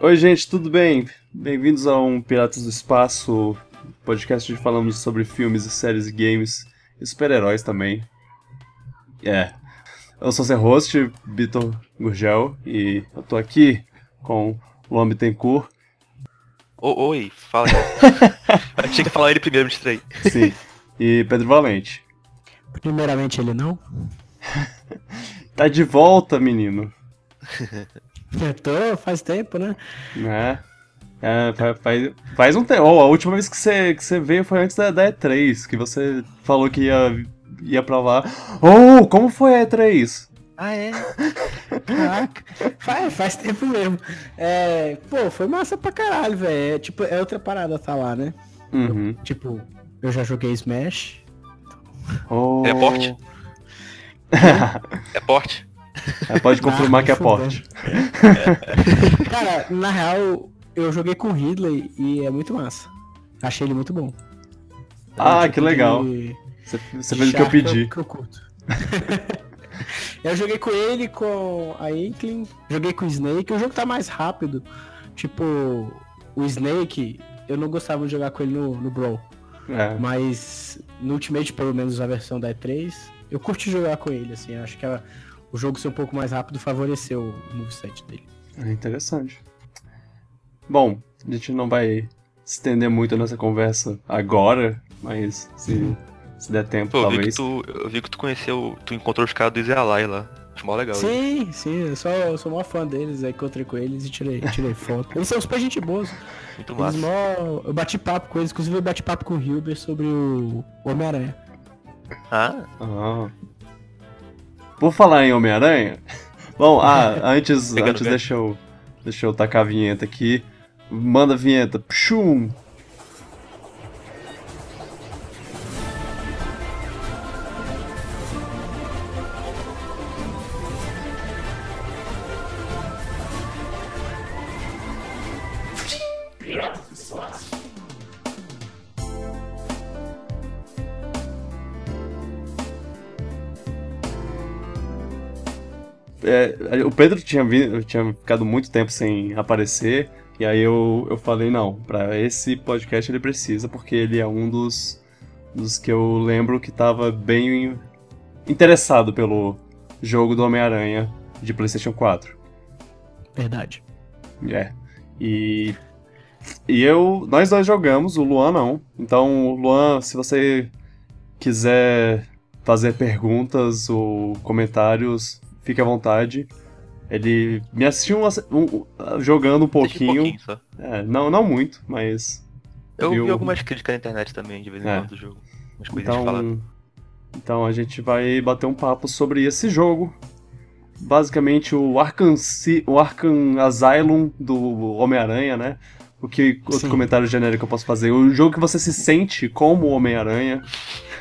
Oi, gente, tudo bem? Bem-vindos a um Piratas do Espaço, podcast onde falamos sobre filmes, séries e games e super-heróis também. É. Eu sou seu host, Vitor Gurgel, e eu tô aqui com Luan Bittencourt. O- Oi, fala. Eu tinha que falar ele primeiro, me distraí. Sim. e Pedro Valente. Primeiramente ele não. Tá de volta, menino. Eu tô, faz tempo, né? Né? É, fa- faz, faz um tempo. Oh, a última vez que você, que você veio foi antes da, da E3, que você falou que ia, ia pra lá. Oh, como foi a E3? Ah, é? Caraca, faz, faz tempo mesmo. É, pô, foi massa pra caralho, velho. É, tipo, é outra parada tá lá, né? Uhum. Tipo, eu já joguei Smash. Oh. É porte? É porte? Pode confirmar que é fudeu. porte. Cara, na real, eu joguei com o Ridley e é muito massa. Achei ele muito bom. Ah, É, que tipo legal. de- Você, fez o que eu pedi. Que eu, curto. eu joguei com ele, com a Inkling, joguei com o Snake. O jogo tá mais rápido. Tipo, o Snake, eu não gostava de jogar com ele no, no Brawl. É. Mas no Ultimate, pelo menos a versão da E3, eu curti jogar com ele, assim. Acho que a- o jogo ser um pouco mais rápido favoreceu o moveset dele. É interessante. Bom, a gente não vai se estender muito nessa conversa agora, mas se, se der tempo, Pô, eu vi, que talvez. tu, eu vi que tu conheceu, tu encontrou os caras do Easy Ally lá. Acho mó legal. isso. Sim, sim, eu sou, eu sou mó fã deles, aí encontrei com eles e tirei, tirei foto. Eles são super gente boas. Muito Eles massa. mó, eu bati papo com eles, inclusive eu bati papo com o Hilber sobre o Homem-Aranha. Ah, Ah. Por falar em Homem-Aranha. Bom, ah, antes, antes deixa eu, deixa eu tacar a vinheta aqui. Manda a vinheta. Pshum! É, o Pedro tinha, tinha ficado muito tempo sem aparecer, e aí eu, eu falei, não, pra esse podcast ele precisa, porque ele é um dos, dos que eu lembro que tava bem interessado pelo jogo do Homem-Aranha de PlayStation 4. Verdade. É. E. E eu. Nós dois jogamos, o Luan não. Então, Luan, se você quiser fazer perguntas ou comentários, fique à vontade. Ele me assistiu um- um- jogando um assisti pouquinho. só. É, não, não muito, mas. Eu viu? vi algumas críticas na internet também, de vez em É. quando, do jogo. Umas faladas. Então, então a gente vai bater um papo sobre esse jogo. Basicamente o Arkham, o Arkham Asylum do Homem-Aranha, né? O que outro Sim. comentário genérico eu posso fazer? O jogo que você se sente como o Homem-Aranha.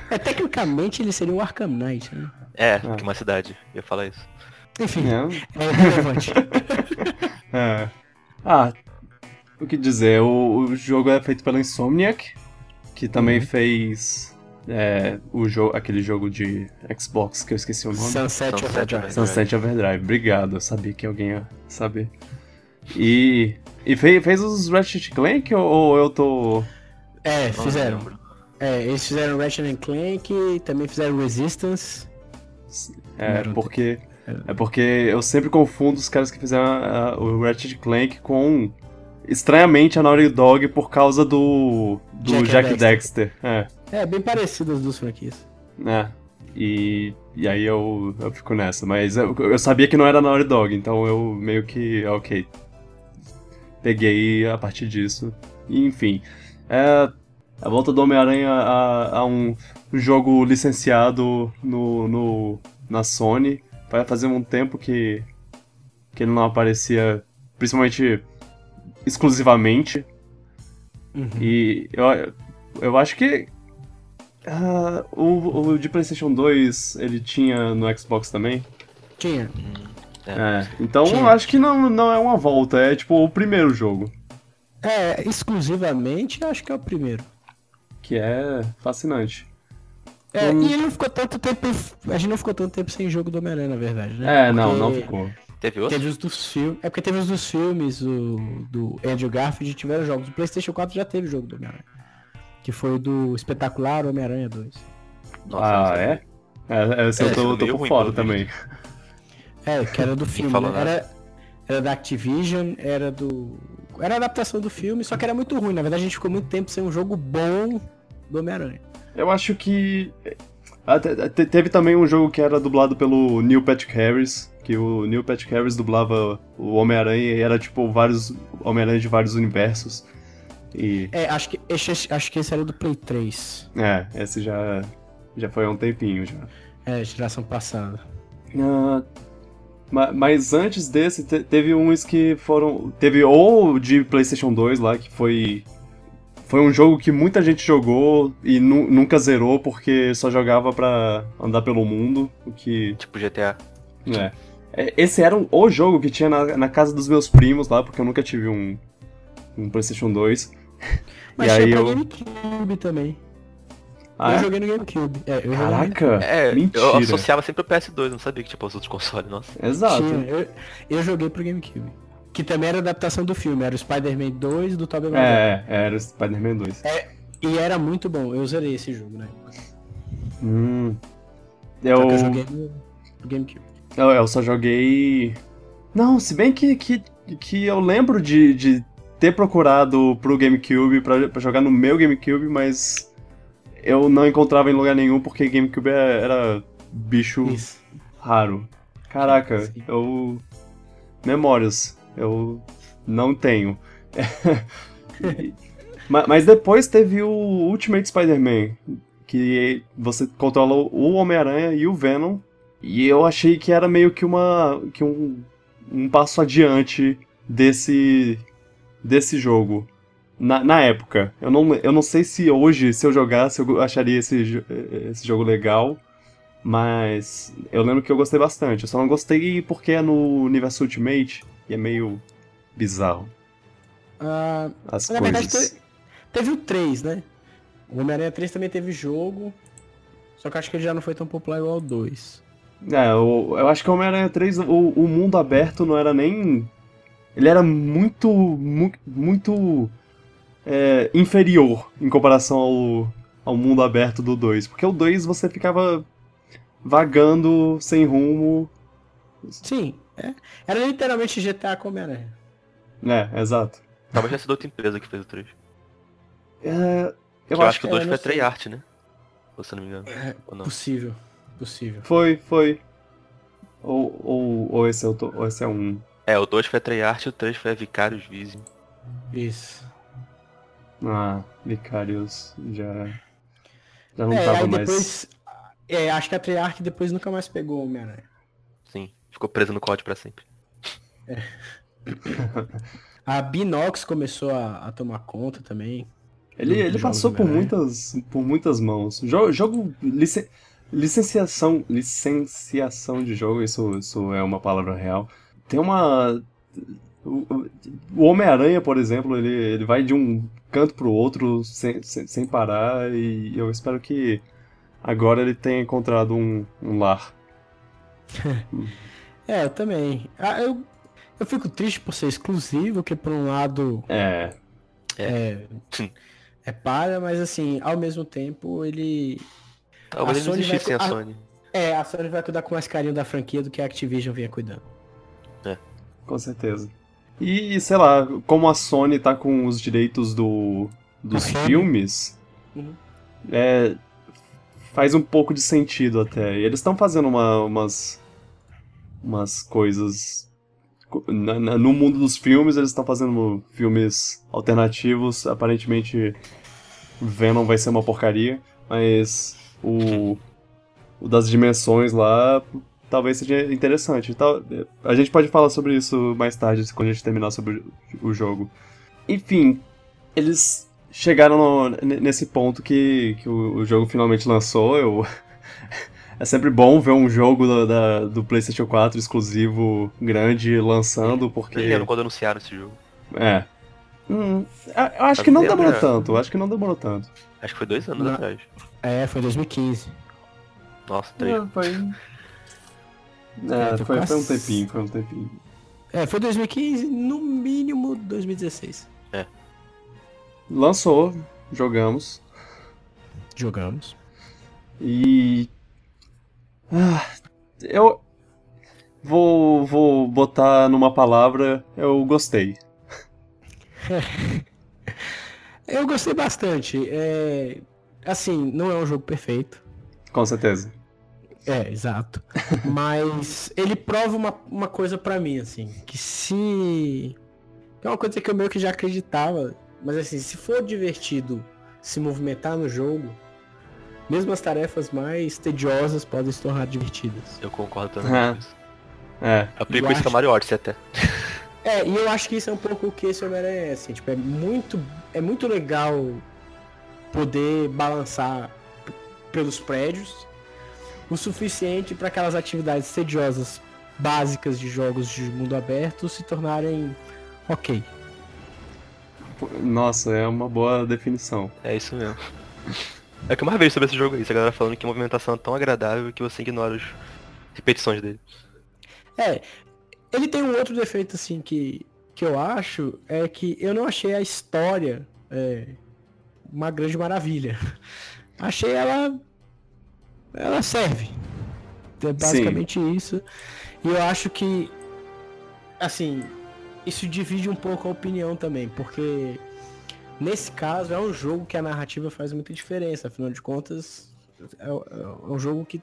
É, tecnicamente ele seria o Arkham Knight, né? É, que uma cidade. Eu ia falar isso. Enfim, É. é relevante. É. Ah, o que dizer? O, o jogo é feito pela Insomniac, que também Uhum. fez é, o jogo, aquele jogo de Xbox que eu esqueci o nome. Sunset Sunset Overdrive. Sunset Overdrive, obrigado. Eu sabia que alguém ia saber. E. E fez, fez os Ratchet Clank ou, ou eu tô. É, fizeram. É, eles fizeram Ratchet and Clank, também fizeram Resistance. É, porque. É porque eu sempre confundo os caras que fizeram ah, o Ratchet Clank com. Estranhamente a Naughty Dog por causa do. do Jack Jack, Dexter. Dexter. É. É, bem parecido as duas franquias. né? E, e aí eu, eu fico nessa. Mas eu, eu sabia que não era Naughty Dog, então eu meio que. Ok. Peguei a partir disso. Enfim. É, a volta do Homem-Aranha a, a um jogo licenciado no, no, na Sony. Vai fazer um tempo que, que ele não aparecia, principalmente exclusivamente. Uhum. E eu, eu acho que ah, o, o de PlayStation 2 ele tinha no Xbox também. Tinha. É, então Tinha. eu acho que não, não é uma volta, é tipo o primeiro jogo. É, exclusivamente, acho que é o primeiro. Que é fascinante. É, Hum. e ele não ficou tanto tempo. A gente não ficou tanto tempo sem jogo do Homem-Aranha, na verdade, né? É, não, Porque não ficou. Teve outro? Teve os dos filmes. É porque teve os dos filmes o, do Andrew Garfield e tiveram jogos. O PlayStation 4 já teve jogo do Homem-Aranha. Que foi o do espetacular Homem-Aranha 2. Nossa, ah, não é? É, esse É, eu tô, tô por ruim, fora também. É, que era do filme. né? Era, era da Activision, era do. Era a adaptação do filme, só que era muito ruim. Na verdade, a gente ficou muito tempo sem um jogo bom do Homem-Aranha. Eu acho que. te- te- Teve também um jogo que era dublado pelo Neil Patrick Harris, que o Neil Patrick Harris dublava o Homem-Aranha e era tipo vários Homem-Aranha de vários universos. E. É, acho que, esse, acho que esse era do Play 3. É, esse já. Já foi há um tempinho já. É, geração passada. Ma- mas antes desse, te- teve uns que foram. Teve ou de PlayStation 2 lá, que foi. Foi um jogo que muita gente jogou e nu- nunca zerou porque só jogava pra andar pelo mundo, o que. Tipo GTA. É. É, Esse era um- o jogo que tinha na, na casa dos meus primos lá, porque eu nunca tive um, um PlayStation 2. Mas e tinha aí pra eu. GameCube também. Ah, eu é? joguei no GameCube. É, eu no Caraca! É, mentira. eu associava sempre o PS2, não sabia que tipo os outros consoles, nossa. Exato. Tinha, eu, eu joguei pro GameCube. Que também era adaptação do filme, era o Spider-Man 2 do Tobey Maguire. É, é, era o Spider-Man 2. E era muito bom, eu zerei esse jogo, né? Hum. Eu, eu joguei no, GameCube. eu, eu só joguei. Não, se bem que, que, que eu lembro de, de ter procurado pro GameCube pra, pra jogar no meu GameCube, mas eu não encontrava em lugar nenhum porque GameCube era, era bicho Isso. raro. Caraca, Sim. eu. Memórias. Eu não tenho. Ma- Mas depois teve o Ultimate Spider-Man, que você controla o Homem-Aranha e o Venom. E eu achei que era meio que uma. que um, um passo adiante desse. desse jogo. Na, na época. Eu não, eu não sei se hoje, se eu jogasse, eu acharia esse, esse jogo legal. Mas eu lembro que eu gostei bastante. Eu só não gostei porque é no universo Ultimate e é meio bizarro Ah, as Na verdade, coisas. te- teve o 3, né? O Homem-Aranha 3 também teve jogo. Só que acho que ele já não foi tão popular igual o 2. É, eu, eu acho que o Homem-Aranha 3, o, o mundo aberto não era nem. Ele era muito. mu- muito. é, inferior em comparação ao, ao mundo aberto do 2. Porque o 2 você ficava vagando sem rumo. Sim, é. Era literalmente GTA com Homem-Aranha. É, exato. Talvez tenha sido outra empresa que fez o 3. É, eu, Eu, acho que o é, 2 não foi a. Treyarch, né? Ou se eu não me engano. É, Ou não. possível. Possível. Foi, foi. Ou, ou, ou, esse é, o ou esse é um. É, o 2 foi a Treyarch e o 3 foi a Vicarious Vision. Isso. Ah, Vicarious já. Já não é, tava aí mais. depois. É, acho que a Treyarch depois nunca mais pegou o Homem-Aranha. Ficou preso no código pra sempre. A Binox começou a, a tomar conta também. Ele, do- ele passou por muitas, por muitas mãos. Jogo, jogo licen- licenciação, licenciação de jogo, isso, isso é uma palavra real. Tem uma o, o Homem-Aranha, por exemplo, ele, ele vai de um canto pro outro sem, sem, sem parar e eu espero que agora ele tenha encontrado um, um lar. É, eu também. Ah, eu, eu fico triste por ser exclusivo, que por um lado É, é, é para, mas assim, ao mesmo tempo ele. Talvez A ele não Sony vai sem a Sony. É, a Sony vai cuidar com mais carinho da franquia do que a Activision vinha cuidando. com certeza. E, sei lá, como a Sony tá com os direitos do, dos A Sony? filmes, Uhum. é, faz um pouco de sentido até. E eles estão fazendo uma- umas, umas coisas. na- na- no mundo dos filmes, eles estão fazendo filmes alternativos. Aparentemente, Venom vai ser uma porcaria, mas o, o das dimensões lá talvez seja interessante. A gente pode falar sobre isso mais tarde, quando a gente terminar sobre o jogo. Enfim, eles chegaram no- nesse ponto que, que o, o jogo finalmente lançou. Eu... é sempre bom ver um jogo da, da- do PlayStation 4 exclusivo grande lançando, porque. Lembro quando anunciaram esse jogo. É. Hum, eu- eu acho que não demorou tanto. eu Acho que não demorou tanto. Acho que foi dois anos Não. atrás. É, foi em 2015. Nossa, três. É, foi... É, É, foi, foi um quase- tempinho, foi um tempinho. É, foi 2015, no mínimo 2016. Lançou, jogamos. Jogamos. E. Ah, eu. Vou, vou botar numa palavra, eu gostei. Eu gostei bastante. É... Assim, não é um jogo perfeito. Com certeza. É, exato. Mas ele prova uma, uma coisa pra mim, assim, que se. É uma coisa que eu meio que já acreditava, mas assim, se for divertido se movimentar no jogo, mesmo as tarefas mais tediosas podem se tornar divertidas. Eu concordo também É. com isso. É. Aplico Eu isso com acho- a Mario Odyssey até. É, e eu acho que isso é um pouco o que esse Homem-Aranha é, assim, tipo, é muito, é muito legal poder balançar pelos prédios o suficiente para aquelas atividades tediosas básicas de jogos de mundo aberto se tornarem ok. Nossa, é uma boa definição. É isso mesmo. É o que eu mais vejo sobre esse jogo aí, a galera falando que a movimentação é tão agradável que você ignora as repetições dele. É, ele tem um outro defeito assim que, que eu acho é que eu não achei a história é, uma grande maravilha. Achei ela ela serve. É basicamente isso. E eu acho que assim, isso divide um pouco a opinião também, porque nesse caso é um jogo que a narrativa faz muita diferença, afinal de contas é, é um jogo que,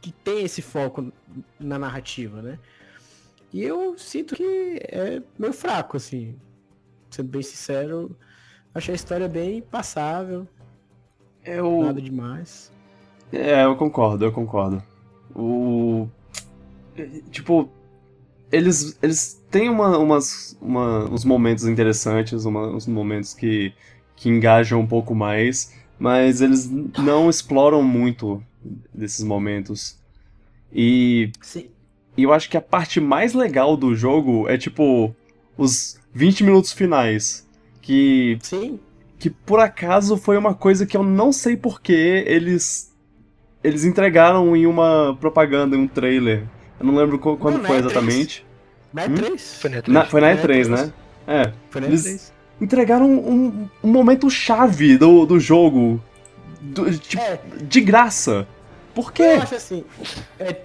que tem esse foco na narrativa, né? E eu sinto que é meio fraco, assim. Sendo bem sincero, achei a história bem passável, Eu. nada demais. É, eu concordo, eu concordo. O. Tipo, eles, eles têm uma, umas, uma, uns momentos interessantes, uma- uns momentos que, que engajam um pouco mais, mas eles não exploram muito desses momentos. E, Sim. e eu acho que a parte mais legal do jogo é, tipo, os 20 minutos finais. Que Sim. que por acaso foi uma coisa que eu não sei porquê eles eles entregaram em uma propaganda, em um trailer. Eu não lembro qu- quando Não, na foi E3. exatamente. Na Hum? E3. Foi na E3. Na- foi na Foi na E3, E3. né? É. Foi na Eles- E3. Entregaram um, um momento chave do, do jogo. do- tipo, É, de graça. Por eu quê? acho assim. É,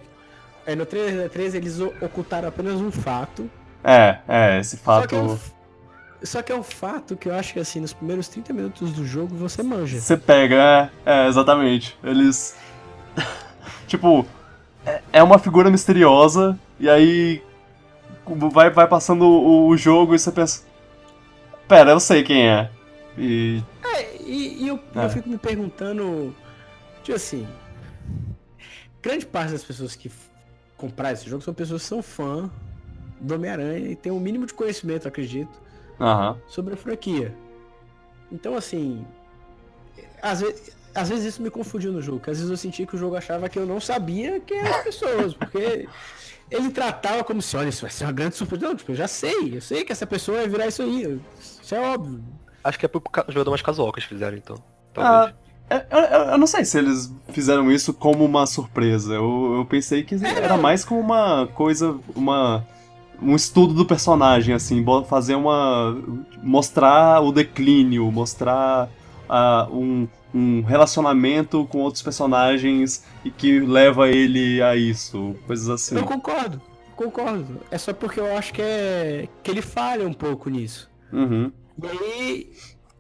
é, no trailer da E3 eles ocultaram apenas um fato. É, é, esse Só fato. é só que é um fato que eu acho que assim, nos primeiros 30 minutos do jogo você manja. Você pega, é, é, exatamente. Eles. tipo, é, é uma figura misteriosa, e aí. Vai, vai passando o, o jogo e você pensa. Pera, eu sei quem é. E. É, e, e eu, É. eu fico me perguntando, tipo assim, grande parte das pessoas que compraram esse jogo são pessoas que são fã do Homem-Aranha e tem um mínimo de conhecimento, acredito, Aham. sobre a franquia. Então, assim, às vezes, às vezes isso me confundiu no jogo, que às vezes eu senti que o jogo achava que eu não sabia quem eram as pessoas, porque ele tratava como se, olha, isso vai ser uma grande surpresa. Não, tipo, eu já sei, eu sei que essa pessoa vai virar isso aí, isso é óbvio. Acho que é pro jogador mais casual que eles fizeram, então. Ah, Talvez. eu, eu- eu não sei se eles fizeram isso como uma surpresa. Eu, eu pensei que era mais como uma coisa. uma um estudo do personagem, assim, fazer uma. mostrar o declínio, mostrar ah, um, um relacionamento com outros personagens e que leva ele a isso, coisas assim. Eu concordo, concordo. É só porque eu acho que é que ele falha um pouco nisso. Uhum. E aí,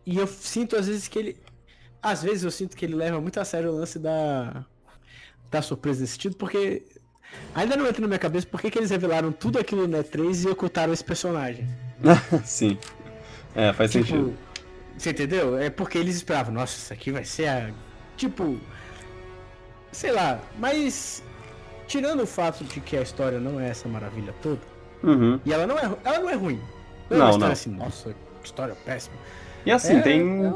e eu sinto às vezes que ele, às vezes eu sinto que ele leva muito a sério o lance da da surpresa nesse sentido, porque ainda não entra na minha cabeça por que que eles revelaram tudo aquilo no E3 e ocultaram esse personagem. Sim. É, faz sentido. Você entendeu? É porque eles esperavam, nossa, isso aqui vai ser a. Tipo. Sei lá, mas. Tirando o fato de que a história não é essa maravilha toda, Uhum. e ela não é, ela não é ruim. Não, é Não, uma história não. assim, nossa, que história péssima. E assim, É, tem. é-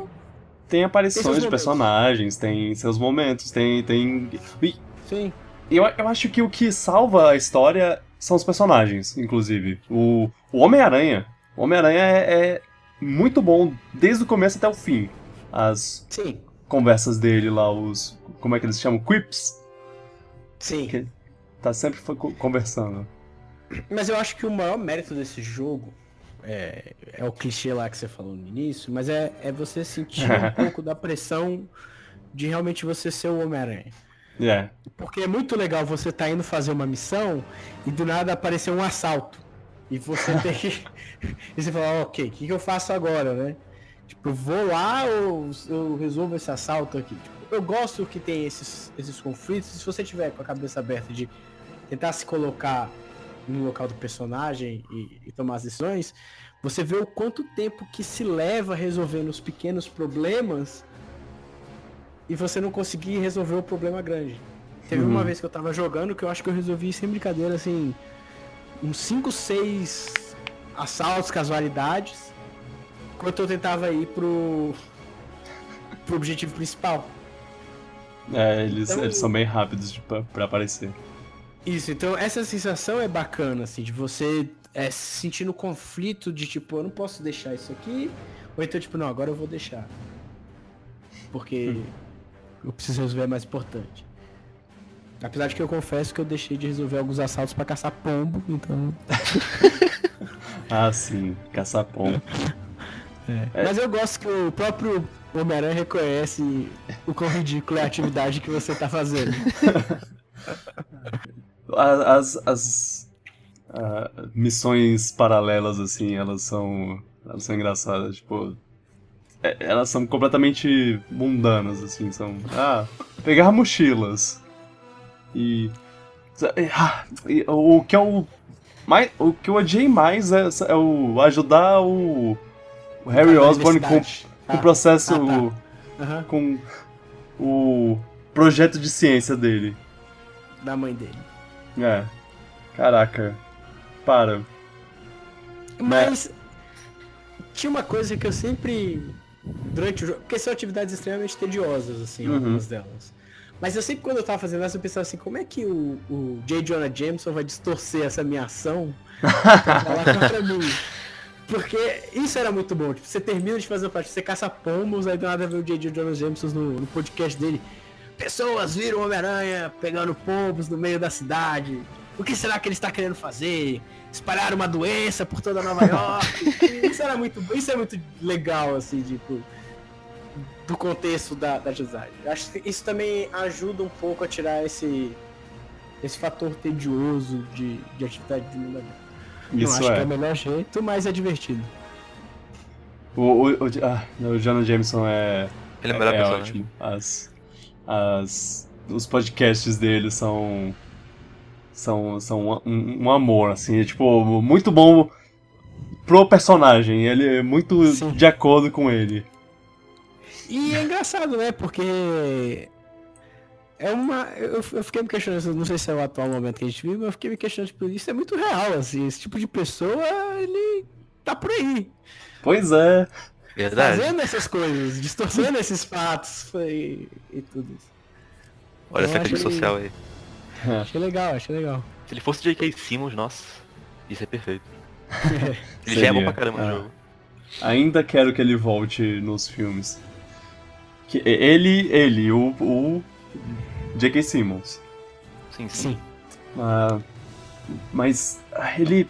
Tem aparições Tem de personagens, tem seus momentos, tem. tem... E Sim. eu, eu acho que o que salva a história são os personagens, inclusive. O, o Homem-Aranha. O Homem-Aranha é, é muito bom desde o começo até o fim. As Sim. conversas dele lá, os. Como é que eles chamam? Quips. Sim. Que- tá sempre conversando. Mas eu acho que o maior mérito desse jogo é, é o clichê lá que você falou no início, mas é, é você sentir um pouco da pressão de realmente você ser o Homem-Aranha. É. Porque é muito legal você tá indo fazer uma missão e do nada aparecer um assalto. E você tem que. e você fala, ok, o que, que eu faço agora, né? Tipo, vou lá ou eu resolvo esse assalto aqui? Tipo, eu gosto que tem esses, esses conflitos. Se você tiver com a cabeça aberta de tentar se colocar no local do personagem e, e tomar as decisões, você vê o quanto tempo que se leva resolvendo os pequenos problemas e você não conseguir resolver o problema grande. Teve Uhum. uma vez que eu tava jogando que eu acho que eu resolvi sem brincadeira, assim, uns 5, 6 assaltos, casualidades, enquanto eu tentava ir pro, pro objetivo principal. É, eles, Então- eles são bem rápidos pra aparecer. Isso, então essa sensação é bacana, assim, de você é, se sentir no conflito de tipo, eu não posso deixar isso aqui, ou então tipo, não, agora eu vou deixar. Porque eu preciso resolver é mais importante. Apesar de que eu confesso que eu deixei de resolver alguns assaltos pra caçar pombo, então. Ah, sim, caçapom. É. Mas eu gosto que o próprio Homem-Aranha reconhece o quão ridículo é a atividade que você tá fazendo. A- As, as ah, missões paralelas, assim, elas são. Elas são engraçadas, tipo. é- Elas são completamente mundanas, assim, são. Ah, pegar mochilas. E. ah, e o que é o. Mais, o que eu odiei mais é, é o ajudar o, o Harry Osborn com, com o Ah, processo. ah, tá. Aham, com o projeto de ciência dele. da mãe dele. É. Caraca. Para. Mas tinha uma coisa que eu sempre. Durante o jogo. Porque são atividades extremamente tediosas, assim, Uhum. algumas delas. Mas eu sempre, quando eu tava fazendo essa, eu pensava assim, como é que o, o J. Jonah Jameson vai distorcer essa minha ação pra falar contra mim? Porque isso era muito bom. Tipo, você termina de fazer a parte, você caça pombos, aí do nada vê o J. Jonah Jameson no, no podcast dele. Pessoas viram o Homem-Aranha pegando pombos no meio da cidade. O que será que ele está querendo fazer? Espalhar uma doença por toda Nova York? isso era muito, isso é muito legal, assim, tipo, do contexto da, da Acho que isso também ajuda um pouco a tirar esse, esse fator tedioso de, de atividade de mundo aberto. Não Isso acho que é é. o melhor jeito, mas é divertido. O, o, o, ah, o Jonah Jameson é, Ele é o melhor é personagem. ótimo. As, as, os podcasts dele são. São, são um, um amor, assim. É, tipo, muito bom pro personagem. Ele é muito Sim. de acordo com ele. E é engraçado, né? Porque é uma. Eu, eu fiquei me questionando, não sei se é o atual momento que a gente vive, mas eu fiquei me questionando, tipo, isso é muito real, assim. Esse tipo de pessoa, ele tá por aí. Pois é. Verdade. Fazendo essas coisas, distorcendo esses fatos e, e tudo isso. Olha Eu essa crítica social aí. Achei legal, achei legal. Se ele fosse J.K. Simmons, nossa, isso é perfeito. Ele já é bom Seria, pra caramba no é. jogo. Ainda quero que ele volte nos filmes. Que ele, ele, o, o J.K. Simmons. Sim, sim. Sim. Ah, mas ah, ele.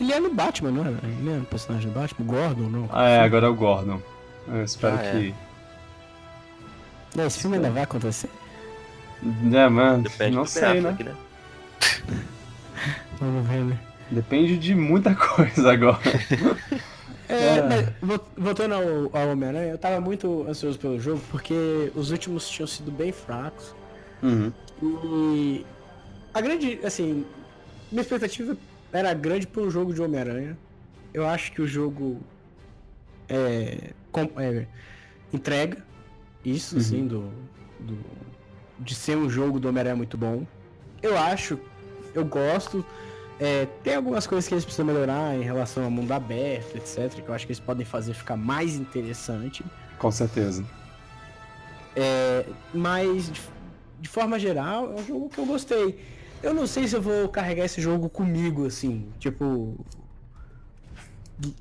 Ele é no Batman, não é? Ele é no personagem do Batman? Gordon, não? Ah, é, agora é o Gordon. Eu espero Ah, é. que. Não, esse filme ainda vai acontecer? É, mano, Depende não sei, né? Affleck, né? Vamos ver, né? Depende de muita coisa agora. É, É. mas vol- voltando ao, ao Homem-Aranha, eu tava muito ansioso pelo jogo porque os últimos tinham sido bem fracos. Uhum. E a grande, assim, minha expectativa era grande pelo jogo de Homem-Aranha. Eu acho que o jogo é, com- é, entrega isso, Uhum. assim, do, do- de ser um jogo do Homem-Aranha muito bom. Eu acho, eu gosto. É, tem algumas coisas que eles precisam melhorar em relação ao mundo aberto, etc. Que eu acho que eles podem fazer ficar mais interessante. Com certeza. Mas, de, de forma geral, é um jogo que eu gostei. Eu não sei se eu vou carregar esse jogo comigo, assim, tipo.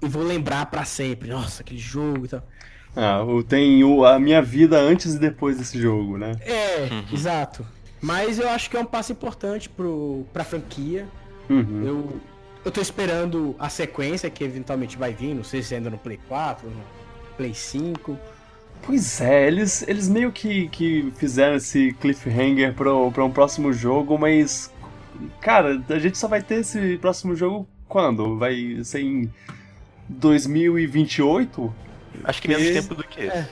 E vou lembrar pra sempre, nossa, aquele jogo e tal. Ah, tem o, a minha vida antes e depois desse jogo, né? É, Uhum. exato. Mas eu acho que é um passo importante pro, pra franquia. Uhum. Eu, eu tô esperando a sequência que eventualmente vai vir, não sei se ainda no Play 4, no Play 5. Pois é, eles, eles meio que, que fizeram esse cliffhanger pro, pra um próximo jogo, mas. Cara, a gente só vai ter esse próximo jogo quando? Vai ser em 2028? Acho que menos Esse- tempo do que esse. É.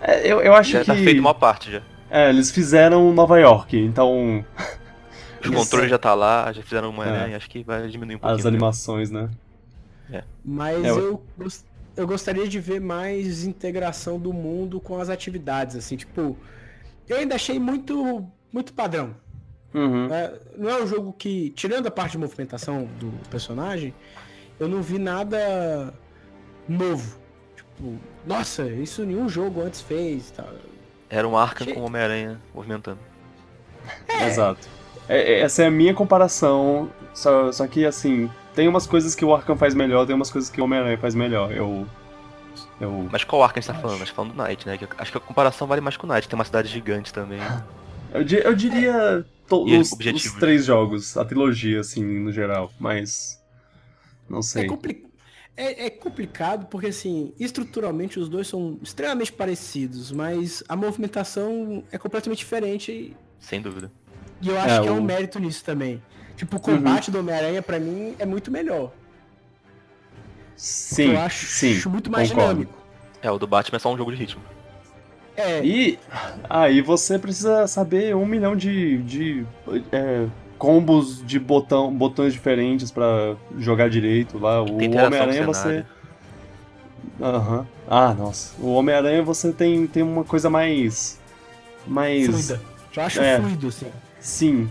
É, eu, eu acho Já que. tá feito uma parte já. É, eles fizeram Nova York, então. Os Isso. controles já tá lá, já fizeram uma É. aranha, acho que vai diminuir um pouquinho. As animações, né? Mas É, eu- eu, gos- eu gostaria de ver mais integração do mundo com as atividades, assim, tipo. Eu ainda achei muito, muito padrão. Uhum. É, não é um jogo que, tirando a parte de movimentação do personagem, eu não vi nada novo. Tipo, nossa, isso nenhum jogo antes fez. Tá. Era um Arkham Che- com Homem-Aranha movimentando. Exato. É, é- essa é a minha comparação, só, só que assim, tem umas coisas que o Arkham faz melhor, tem umas coisas que o Homem-Aranha faz melhor. Eu. Eu. Mas qual Arkham a gente tá falando? A gente tá falando do Knight, né? Que eu- Acho que a comparação vale mais com o Knight, tem uma cidade gigante também. Eu, di- eu diria to- os, os três jogos, a trilogia, assim, no geral, mas. Não É, sei. compli- é- é complicado porque, assim, estruturalmente os dois são extremamente parecidos, mas a movimentação é completamente diferente Sem dúvida. E eu acho É, que é o- um mérito nisso também. Tipo, o combate do Homem-Aranha, pra mim, é muito melhor. Sim, eu acho sim. muito mais concordo. dinâmico. É, o do Batman é só um jogo de ritmo. É, E aí você precisa saber um milhão de, de é, combos de botão, botões diferentes pra jogar direito lá. O Homem-Aranha o você. Aham. Ah, nossa. O Homem-Aranha você tem, tem uma coisa mais. Mais. fluida. Eu acho É. fluido, assim. Sim.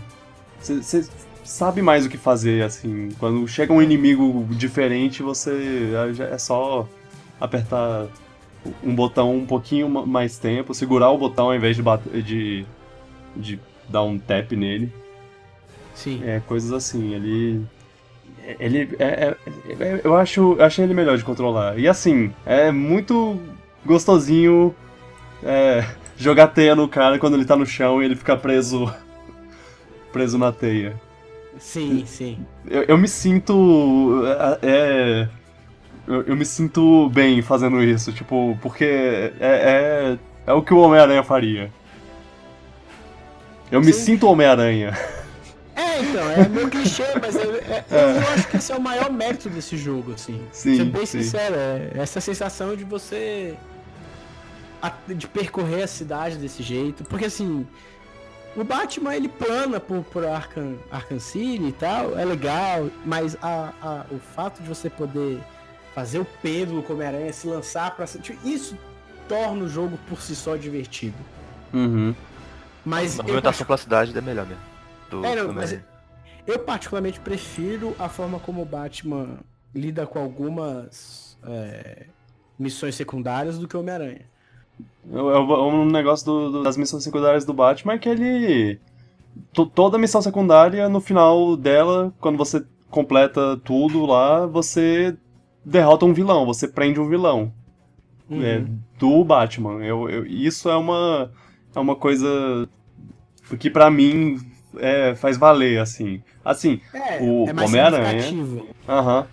Você sabe mais o que fazer, assim. Quando chega um inimigo diferente, você. já É só apertar um botão um pouquinho ma- mais tempo, segurar o botão ao invés de, bater, de, de dar um tap nele. Sim. É, coisas assim. Ele. Ele. É, é- é- eu acho, eu achei ele melhor de controlar. E assim, é muito gostosinho é, jogar teia no cara quando ele tá no chão e ele fica preso. Preso na teia. Sim, sim. Eu, eu me sinto. É. é- eu, eu me sinto bem fazendo isso, tipo, porque é, é, é o que o Homem-Aranha faria. Eu me Sim. sinto Homem-Aranha. É, então, é meio clichê, mas eu, é- eu, eu acho que esse é o maior mérito desse jogo, assim. Sim, Ser bem sim. sincero, é essa sensação de você. de percorrer a cidade desse jeito. Porque assim. O Batman ele plana por, por Arkham, Arkham City e tal, é legal, mas a, a- o fato de você poder fazer o Pedro como Homem-Aranha se lançar pra. tipo, Isso torna o jogo por si só divertido. Uhum. Mas A movimentação pela cidade é melhor mesmo. Do, É, não, do mas. Eu particularmente prefiro a forma como o Batman lida com algumas é, missões secundárias do que o Homem-Aranha. É o- Um negócio do- do- das missões secundárias do Batman é que ele. to- toda missão secundária, no final dela, quando você completa tudo lá, você derrota um vilão, você prende um vilão. Uhum. É, do Batman. Eu, eu- isso é uma, é uma coisa que pra mim é, faz valer, assim. Assim, É, o é Homem-Aranha- aham.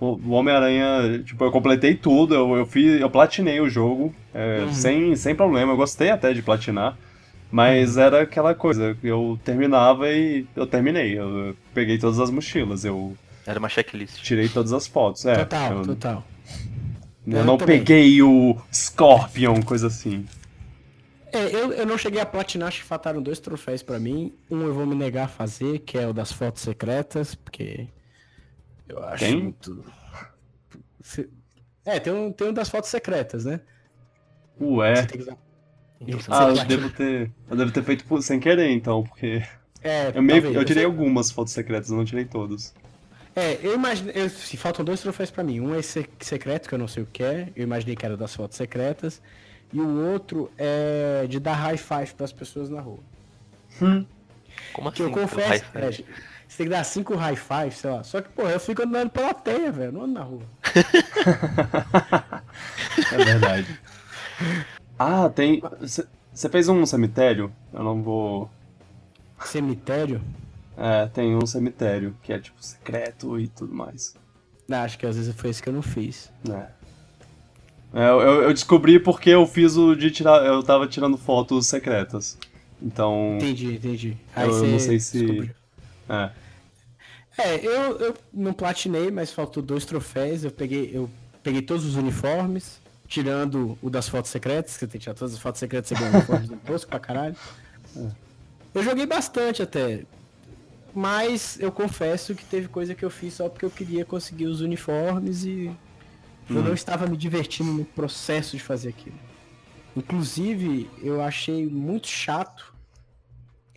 O Homem-Aranha, tipo, eu completei tudo, eu, eu fiz, eu platinei o jogo, é, Uhum. sem, sem problema, eu gostei até de platinar, mas era aquela coisa, eu terminava e eu terminei, eu peguei todas as mochilas, eu Era uma checklist. tirei todas as fotos, é. total, eu, total. eu Eu não também. peguei o Scorpion, coisa assim. É, eu, eu não cheguei a platinar, acho que faltaram dois troféus pra mim. Um eu vou me negar a fazer, que é o das fotos secretas, porque eu acho Tem? muito... É, tem um, tem um das fotos secretas, né? Ué. Você tem que. Então, Ah, eu devo ter. Eu devo ter feito sem querer, então, porque. É, Eu, meio, talvez, eu tirei algumas fotos secretas, eu não tirei todas. É, eu imaginei. eu- se faltam dois troféus pra mim. Um é esse secreto, que eu não sei o que é. Eu imaginei que era das fotos secretas. E o outro é de dar high five pras pessoas na rua. Como Que assim? eu confesso. É? Você tem que dar cinco high five, sei lá. Só que, pô, eu fico andando pela teia, velho. Não ando na rua. É verdade. ah, tem. Você fez um cemitério? Eu não vou. Cemitério? É, tem um cemitério, que é tipo secreto e tudo mais. Ah, acho que às vezes foi isso que eu não fiz. É. É, eu, eu descobri porque eu fiz o de tirar. Eu tava tirando fotos secretas. Então. Entendi, entendi. Aí Eu você não sei se- descobriu. É. É, eu, eu não platinei, mas faltou dois troféus. Eu peguei, eu peguei todos os uniformes, tirando o das fotos secretas, que você tem que tirar todas as fotos secretas, você ganha uniformes tosco pra caralho. Eu joguei bastante até. Mas eu confesso que teve coisa que eu fiz só porque eu queria conseguir os uniformes e eu não estava me divertindo no processo de fazer aquilo. Inclusive, eu achei muito chato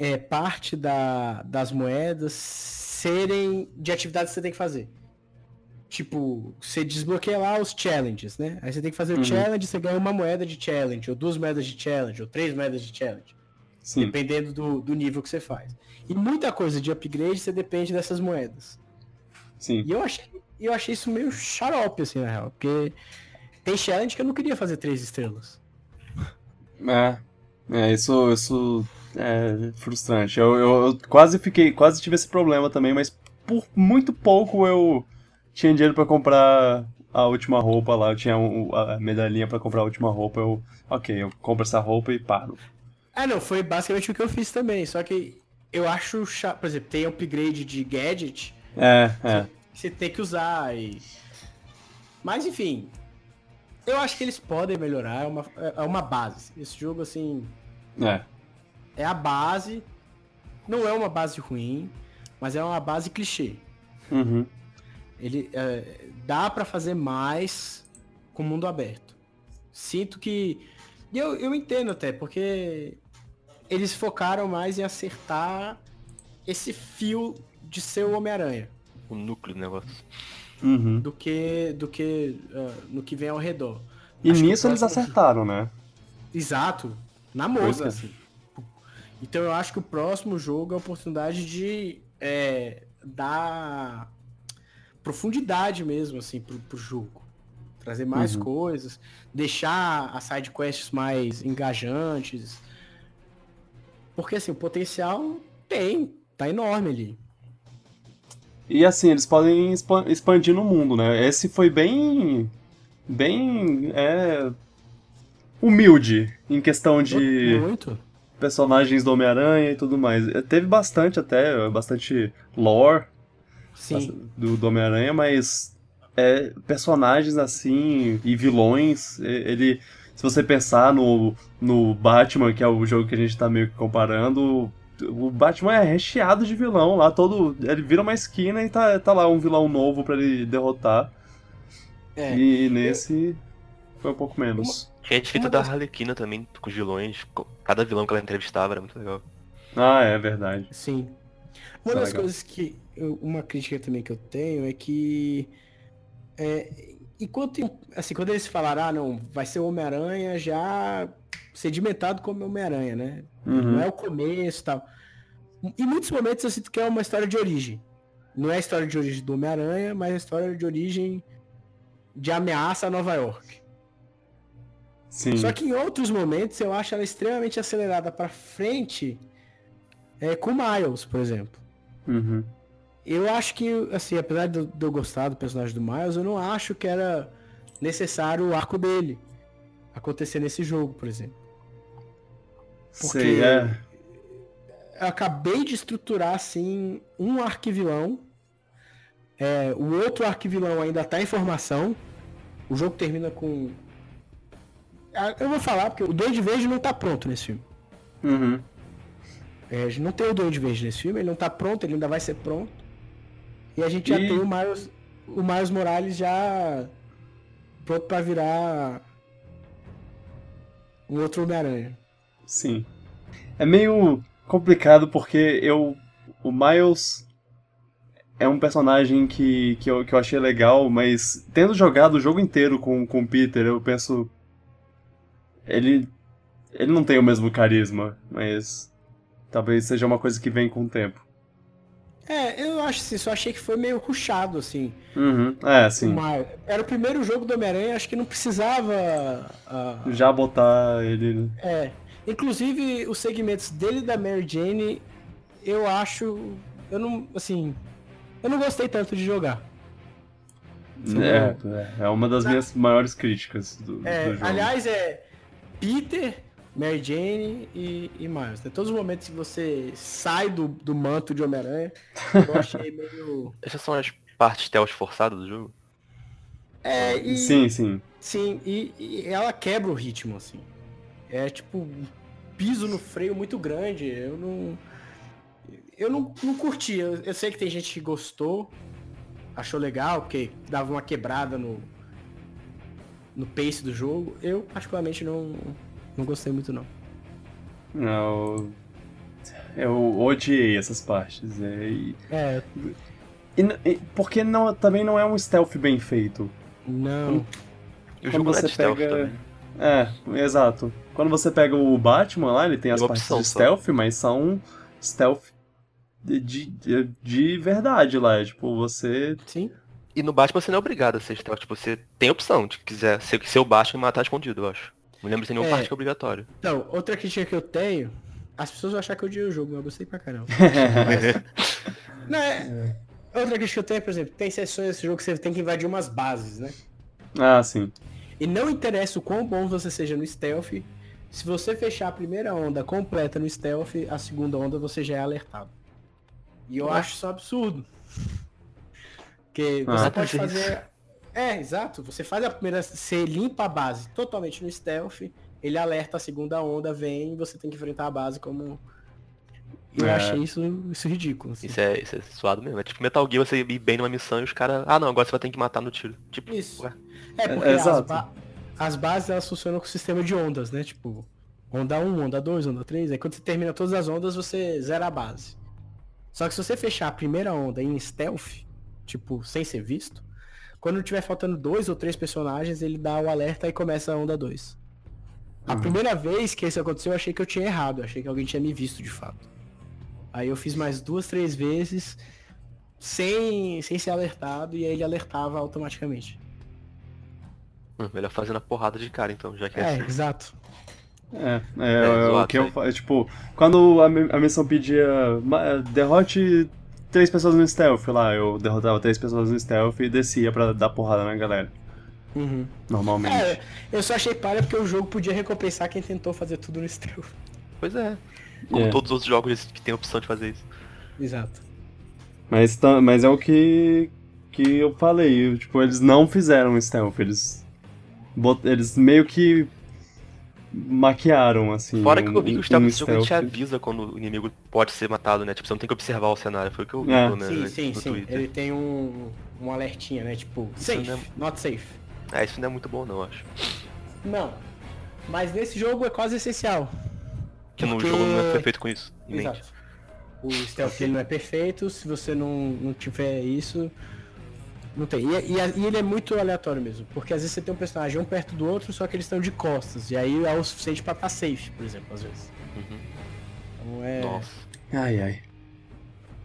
é, parte da, das moedas serem de atividades que você tem que fazer. Tipo, você desbloqueia lá os challenges, né? Aí você tem que fazer Uhum. o challenge, você ganha uma moeda de challenge, ou duas moedas de challenge, ou três moedas de challenge. Sim. Dependendo do, do nível que você faz. E muita coisa de upgrade você depende dessas moedas. Sim. E eu achei, eu achei isso meio xarope, assim, na real. Porque tem challenge que eu não queria fazer três estrelas. É. É, isso, isso é frustrante. Eu, eu, eu quase fiquei, quase tive esse problema também, mas por muito pouco eu tinha dinheiro pra comprar a última roupa lá. Eu tinha um- a medalhinha pra comprar a última roupa. Eu, ok, eu compro essa roupa e paro. Ah, não, foi basicamente o que eu fiz também. Só que eu acho chato. Por exemplo, tem upgrade de gadget É, é. que você tem que usar e. Mas enfim. Eu acho que eles podem melhorar, é uma, é uma base. Esse jogo, assim, É. é a base. Não é uma base ruim, mas é uma base clichê. Uhum. Ele é, dá pra fazer mais com o mundo aberto. Sinto que e eu, eu entendo até porque eles focaram mais em acertar esse fio de ser o Homem-Aranha O núcleo do negócio. Uhum. do que do que ah, no que vem ao redor. E Acho nisso eles acertaram, né? Exato, na é. assim. Então eu acho que o próximo jogo é a oportunidade de é, dar profundidade mesmo, assim, pro, pro jogo. Trazer mais Uhum. coisas, deixar as side quests mais engajantes. Porque assim, o potencial tem, tá enorme ali. E assim, eles podem expa- expandir no mundo, né? Esse foi bem. bem. É, humilde em questão de Muito. Personagens do Homem-Aranha e tudo mais. É, Teve bastante até, bastante lore Sim. do, do Homem-Aranha, mas é, personagens assim e vilões, ele. Se você pensar no, no Batman, que é o jogo que a gente tá meio que comparando, o Batman é recheado de vilão lá, todo. Ele vira uma esquina e tá, tá lá um vilão novo pra ele derrotar. É. E nesse foi um pouco menos. Tinha a descrita Uma da Harlequina também, com os vilões. Cada vilão que ela entrevistava era muito legal. Ah, é verdade. Sim. Uma é das legal. coisas que. eu- uma crítica também que eu tenho é que. É, enquanto. Assim, quando eles falaram, ah, não, vai ser o Homem-Aranha já sedimentado como Homem-Aranha, né? Uhum. Não é o começo e tal. Em muitos momentos eu sinto que é uma história de origem. Não é a história de origem do Homem-Aranha, mas a história de origem de ameaça a Nova York. Sim. Só que em outros momentos eu acho ela extremamente acelerada pra frente é, com o Miles, por exemplo. Uhum. Eu acho que, assim, apesar de eu- de eu gostar do personagem do Miles, eu não acho que era necessário o arco dele acontecer nesse jogo, por exemplo. Porque Sei, é. eu acabei de estruturar, assim, um arquivilão. É, o outro arquivilão ainda tá em formação. O jogo termina com. Ah, Eu vou falar, porque o Duende Verde não tá pronto nesse filme. Uhum. É, a gente não tem o Duende Verde nesse filme, ele não tá pronto, ele ainda vai ser pronto. E a gente já E- tem o Miles, o Miles Morales já pronto pra virar um outro Homem-Aranha. Sim. É meio complicado porque eu. O Miles é um personagem que, que, eu, que eu achei legal, mas tendo jogado o jogo inteiro com, com o Peter, eu penso. Ele. Ele não tem o mesmo carisma, mas. Talvez seja uma coisa que vem com o tempo. É, eu acho assim, só achei que foi meio ruchado, assim. Uhum. É, sim. Miles. Era o primeiro jogo do Homem-Aranha, acho que não precisava. ah, Já botar ele. É. Inclusive, os segmentos dele e da Mary Jane eu acho. Eu não. Assim. Eu não gostei tanto de jogar. É, é, é uma das minhas maiores críticas do, É, do jogo. aliás, é Peter, Mary Jane e, e Miles. Né? Todos os momentos que você sai do, do manto de Homem-Aranha, eu achei meio. Essas são as partes stealth forçadas do jogo? É, e, Sim, sim. Sim, e, e ela quebra o ritmo, assim. É tipo um piso no freio muito grande. Eu não. Eu não, não curti. Eu, eu sei que tem gente que gostou, achou legal, porque dava uma quebrada no. No pace do jogo. Eu, particularmente, não, não gostei muito, não. Eu, eu odiei essas partes. é, e, É, e e porque não, também não é um stealth bem feito. não. Quando jogo não é você de stealth pega- também. É, exato. Quando você pega o Batman lá, ele tem as partes opção de só. stealth, mas são stealth de, de, de verdade lá. é Tipo, você. Sim. E no Batman você não é obrigado a ser stealth. Tipo, você tem opção de quiser ser, ser o Batman e matar escondido, eu acho. Não lembro se tem nenhuma É. parte que é obrigatório. Então, outra crítica que eu tenho. As pessoas vão achar que eu odiei o jogo, mas eu gostei pra caramba. Não, é... Outra questão que eu tenho, por exemplo, tem sessões desse jogo que você tem que invadir umas bases, né? ah, sim. E não interessa o quão bom você seja no stealth, se você fechar a primeira onda completa no stealth, a segunda onda você já é alertado. E eu Ué. acho isso absurdo. Porque Ah. você Nada pode fazer. É, exato. Você faz a primeira. Você limpa a base totalmente no stealth, ele alerta a segunda onda, vem e você tem que enfrentar a base como. Eu É. achei isso, isso ridículo. assim. Isso é, isso é suado mesmo. É tipo Metal Gear, você ir bem numa missão e os caras. Ah não, agora você vai ter que matar no tiro. Tipo, Isso. ué. É, porque É, as, exato. ba- as bases elas funcionam com o sistema de ondas, né? Tipo, onda 1, onda 2, onda 3. Aí quando você termina todas as ondas, você zera a base. Só que se você fechar a primeira onda em stealth, tipo, sem ser visto, quando tiver faltando dois ou três personagens, ele dá o alerta e começa a onda 2. A Uhum. primeira vez que isso aconteceu, eu achei que eu tinha errado, eu achei que alguém tinha me visto de fato. Aí eu fiz mais duas, três vezes sem, sem ser alertado e aí ele alertava automaticamente. Hum, melhor fazer na porrada de cara então, já que é, É, assim. exato. É, é, É, é o que eu isso aí. faço. Tipo, quando a, a missão pedia "Ma- derrote três pessoas no stealth lá, eu derrotava três pessoas no stealth e descia pra dar porrada na galera. Uhum. Normalmente. É, eu só achei palha porque o jogo podia recompensar quem tentou fazer tudo no stealth. Pois é. Como É. todos os outros jogos que tem a opção de fazer isso. Exato. Mas, tá- mas é o que, que eu falei. Tipo, eles não fizeram stealth. Eles, bot- eles meio que maquiaram, assim. Fora que um, eu vi que o um stealth ele te avisa quando o inimigo pode ser matado, né? Tipo, você não tem que observar o cenário. Foi o que eu vi É. pelo menos, sim, né, sim, no sim. Twitter. Ele tem um, um alertinha, né? Tipo, safe, não é- not safe. É, isso não é muito bom não, eu acho. Não. Mas nesse jogo é quase essencial. Que no jogo não foi feito com isso em mente. Exato. O stealth não é perfeito, se você não, não tiver isso, não tem. E, e a- e ele é muito aleatório mesmo, porque às vezes você tem um personagem um perto do outro, só que eles estão de costas, e aí é o suficiente pra estar safe, por exemplo, às vezes. Uhum. Então é... Nossa. Ai, ai.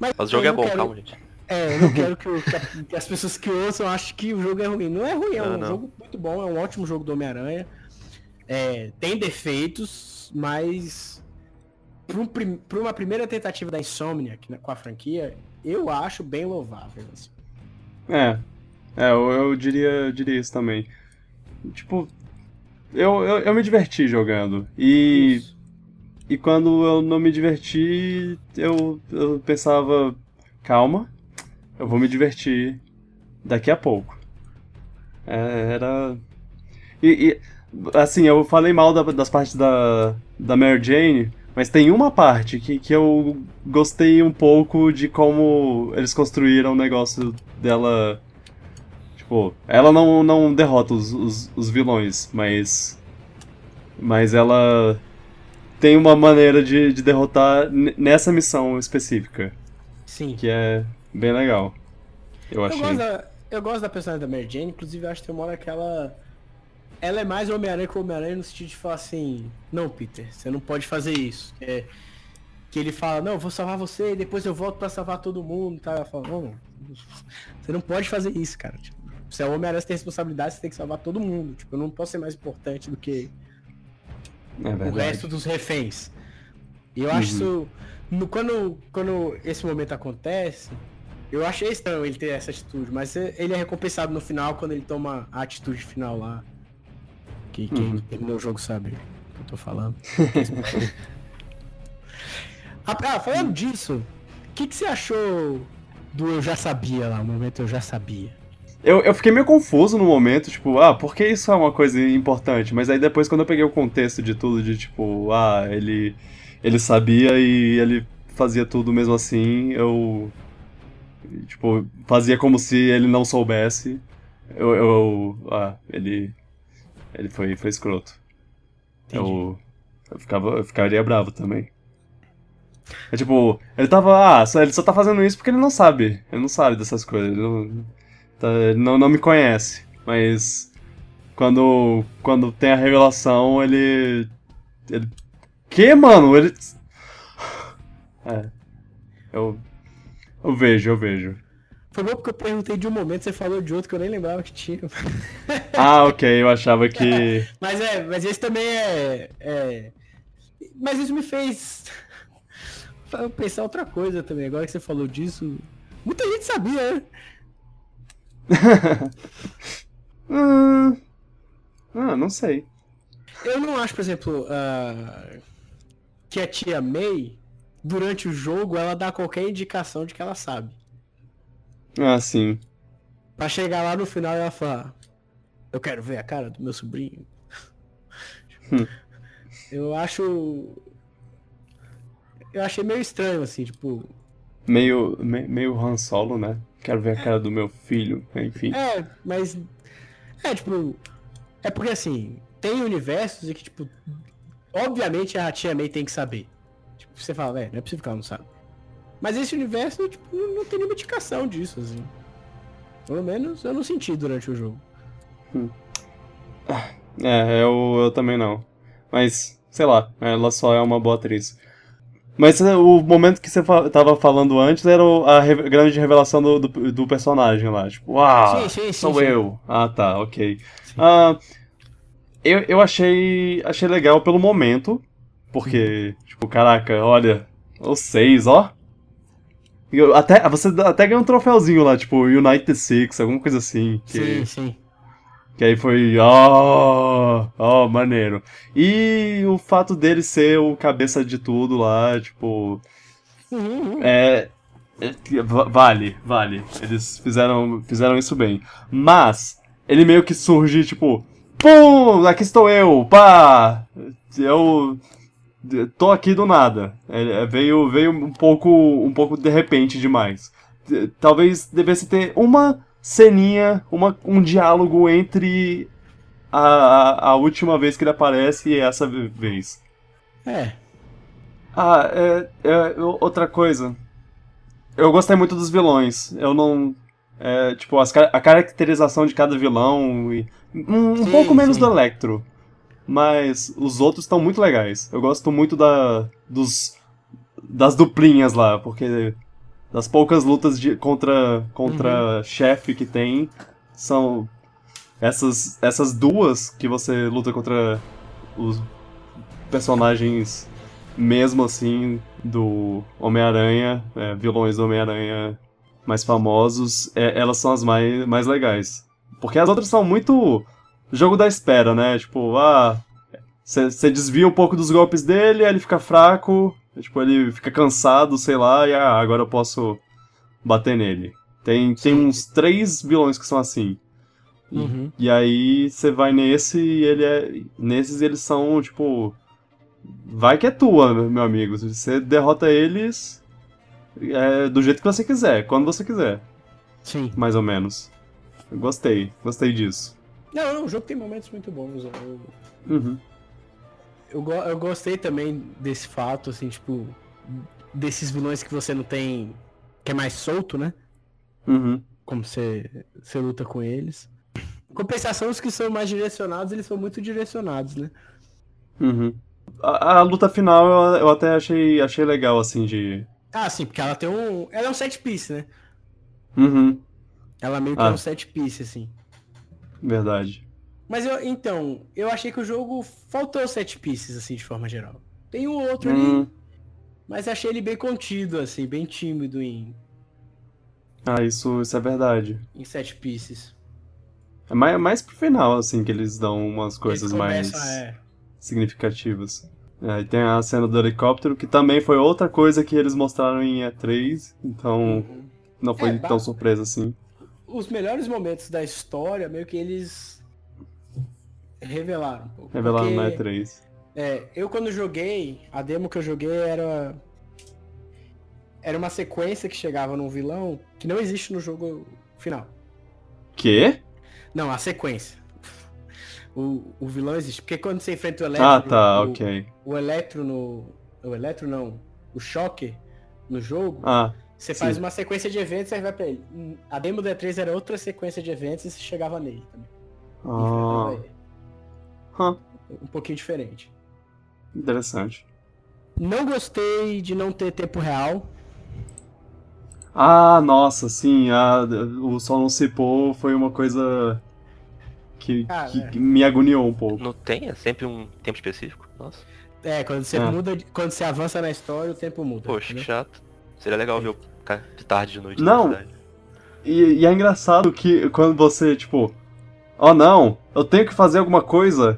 Mas, Mas o jogo é bom, quero- calma, gente. É, eu não quero que, que a- que as pessoas que ouçam achem que o jogo é ruim. Não é ruim, é Não, um não. jogo muito bom, é um ótimo jogo do Homem-Aranha. É, tem defeitos, mas pra, um pra uma primeira tentativa da Insomniac né, com a franquia, eu acho bem louvável. assim. É. É, eu, eu diria, eu diria isso também. Tipo, eu, eu, eu me diverti jogando. E, Isso. e quando eu não me diverti, eu, eu pensava, calma, eu vou me divertir daqui a pouco. É, era. E, e, assim, eu falei mal da- das partes da, da Mary Jane, mas tem uma parte que, que eu gostei um pouco de como eles construíram o negócio dela. Tipo, ela não, não derrota os, os, os vilões, mas. Mas ela tem uma maneira de, de derrotar nessa missão específica, Sim. que é bem legal. Eu Eu achei. gosto, da, eu gosto da personagem da Mary Jane, inclusive eu acho que tem uma hora que ela. Ela é mais Homem-Aranha que Homem-Aranha no sentido de falar assim, não, Peter, você não pode fazer isso. É, que ele fala, não, eu vou salvar você e depois eu volto pra salvar todo mundo. Tá? Ela fala, não, você não pode fazer isso, cara. Tipo, você é Homem-Aranha, você tem responsabilidade, você tem que salvar todo mundo. Tipo, eu não posso ser mais importante do que É o resto dos reféns. E eu acho isso. no- quando, quando esse momento acontece, eu achei estranho ele ter essa atitude, mas ele é recompensado no final quando ele toma a atitude final lá. Que quem Uhum. terminou o jogo sabe o que eu tô falando. ah, ah, falando disso, o que, que você achou do Eu Já Sabia lá, o momento Eu Já Sabia? Eu, eu fiquei meio confuso no momento, tipo, ah, por que isso é uma coisa importante? Mas aí depois, quando eu peguei o contexto de tudo, de tipo, ah, ele, ele sabia e ele fazia tudo mesmo assim, eu. Tipo, fazia como se ele não soubesse. Eu. eu ah, ele. Ele foi, foi escroto. Eu, eu, ficava, eu ficaria bravo também. É tipo, ele tava. Ah, só, ele só tá fazendo isso porque ele não sabe. Ele não sabe dessas coisas. Ele não, tá, ele não, não me conhece. Mas. Quando, quando tem a revelação, ele. Ele. Que, mano? Ele. É. Eu. Eu vejo, eu vejo. Foi bom porque eu perguntei de um momento, você falou de outro que eu nem lembrava que tinha. Ah, ok, eu achava que. Mas é, mas esse também é. é... Mas isso me fez pensar outra coisa também. Agora que você falou disso, muita gente sabia, né? hum... Ah, não sei. Eu não acho, por exemplo, uh, que a tia May, durante o jogo, ela dá qualquer indicação de que ela sabe. Ah, sim. Pra chegar lá no final e ela falar: Eu quero ver a cara do meu sobrinho. Hum. Eu acho. Eu achei meio estranho, assim, tipo. Meio, me, meio Han Solo, né? Quero ver a cara do meu filho, enfim. É, mas. É, tipo. É porque assim, tem universos em que, tipo. Obviamente a tia May tem que saber. Tipo, você fala, velho, não é possível que ela não sabe. Mas esse universo, tipo, não, tem nenhuma indicação disso, assim. Pelo menos eu não senti durante o jogo. Hum. É, eu, eu também não. Mas, sei lá, ela só é uma boa atriz. Mas o momento que você fa tava falando antes era a re grande revelação do, do, do, personagem lá. Tipo, uau, sim, sim, sim, sou eu. Ah, tá, ok. Ah, eu, eu achei, achei legal pelo momento, porque, tipo, caraca, olha, os seis, ó. Eu, até, você até ganhou um troféuzinho lá, tipo, United Six, alguma coisa assim. Que... Sim, sim. Que aí foi, ó, oh, ó, oh, maneiro. E o fato dele ser o cabeça de tudo lá, tipo, é, é, vale, vale. Eles fizeram, fizeram isso bem. Mas ele meio que surge, tipo, pum, aqui estou eu, pá, eu tô aqui do nada. É, veio, veio um pouco, um pouco de repente demais. Talvez devesse ter uma ceninha, uma, um diálogo entre a, a, a, última vez que ele aparece e essa vez. É. Ah, é, é, outra coisa. Eu gostei muito dos vilões. Eu não. É, tipo, as, a caracterização de cada vilão. E, um, um pouco menos sim. do Electro. Mas os outros estão muito legais. Eu gosto muito da, dos, das duplinhas lá, porque das poucas lutas de, contra, contra Uhum. chefe que tem, são essas, essas duas que você luta contra os personagens mesmo assim do Homem-Aranha, é, vilões do Homem-Aranha mais famosos, é, elas são as mais, mais legais. Porque as outras são muito jogo da espera, né? Tipo, ah, você desvia um pouco dos golpes dele, aí ele fica fraco, tipo, ele fica cansado, sei lá, e ah, agora eu posso bater nele. Tem, tem uns três vilões que são assim. E, Uhum. e aí você vai nesse e ele é. Nesses eles são, tipo. Vai que é tua, meu amigo. Você derrota eles é, do jeito que você quiser, quando você quiser, Sim. mais ou menos. Eu gostei, gostei disso. Não, não, o jogo tem momentos muito bons. Eu, Uhum. eu, go- eu gostei também desse fato, assim, tipo, desses vilões que você não tem. que é mais solto, né? Uhum. Como você, você luta com eles. Em compensação, os que são mais direcionados, eles são muito direcionados, né? Uhum. A, a luta final eu, eu até achei, achei legal, assim, de. Ah, sim, porque ela tem um. Ela é um set piece, né? Uhum. Ela meio que Ah. é um set piece, assim. Verdade. Mas eu, então, eu achei que o jogo faltou set pieces, assim, de forma geral. Tem um outro ali, Hum, Mas achei ele bem contido, assim, bem tímido em, Ah, isso, isso é verdade. em set pieces. É mais, mais pro final, assim, que eles dão umas coisas Eles mais começam, é, significativas. É, e tem a cena do helicóptero, que também foi outra coisa que eles mostraram em E3, então uhum. não foi É, tão surpresa assim. Os melhores momentos da história, meio que eles revelaram. um pouco. Revelaram na Porque, E3. É, eu quando joguei, a demo que eu joguei era. Era uma sequência que chegava num vilão que não existe no jogo final. Quê? Não, a sequência. O, o vilão existe. Porque quando você enfrenta o Eletro. Ah, tá, o, ok. O Eletro no. O Eletro não. O Choque no jogo. Ah, Você sim. faz uma sequência de eventos e vai pra ele. Hum, A demo do E3 era outra sequência de eventos e você chegava nele também. ah, hã, Um pouquinho diferente. interessante. Não gostei de não ter tempo real. Ah, nossa, sim, a, o Sol não se pôr foi uma coisa que, Ah, que- é. que me agoniou um pouco. Não tem? É sempre um tempo específico? Nossa. É, quando você É. muda, de- quando você avança na história, o tempo muda. Poxa, que entendeu? chato. Seria legal ver o cara de tarde de noite Não. E, e é engraçado que quando você, tipo, oh não, eu tenho que fazer alguma coisa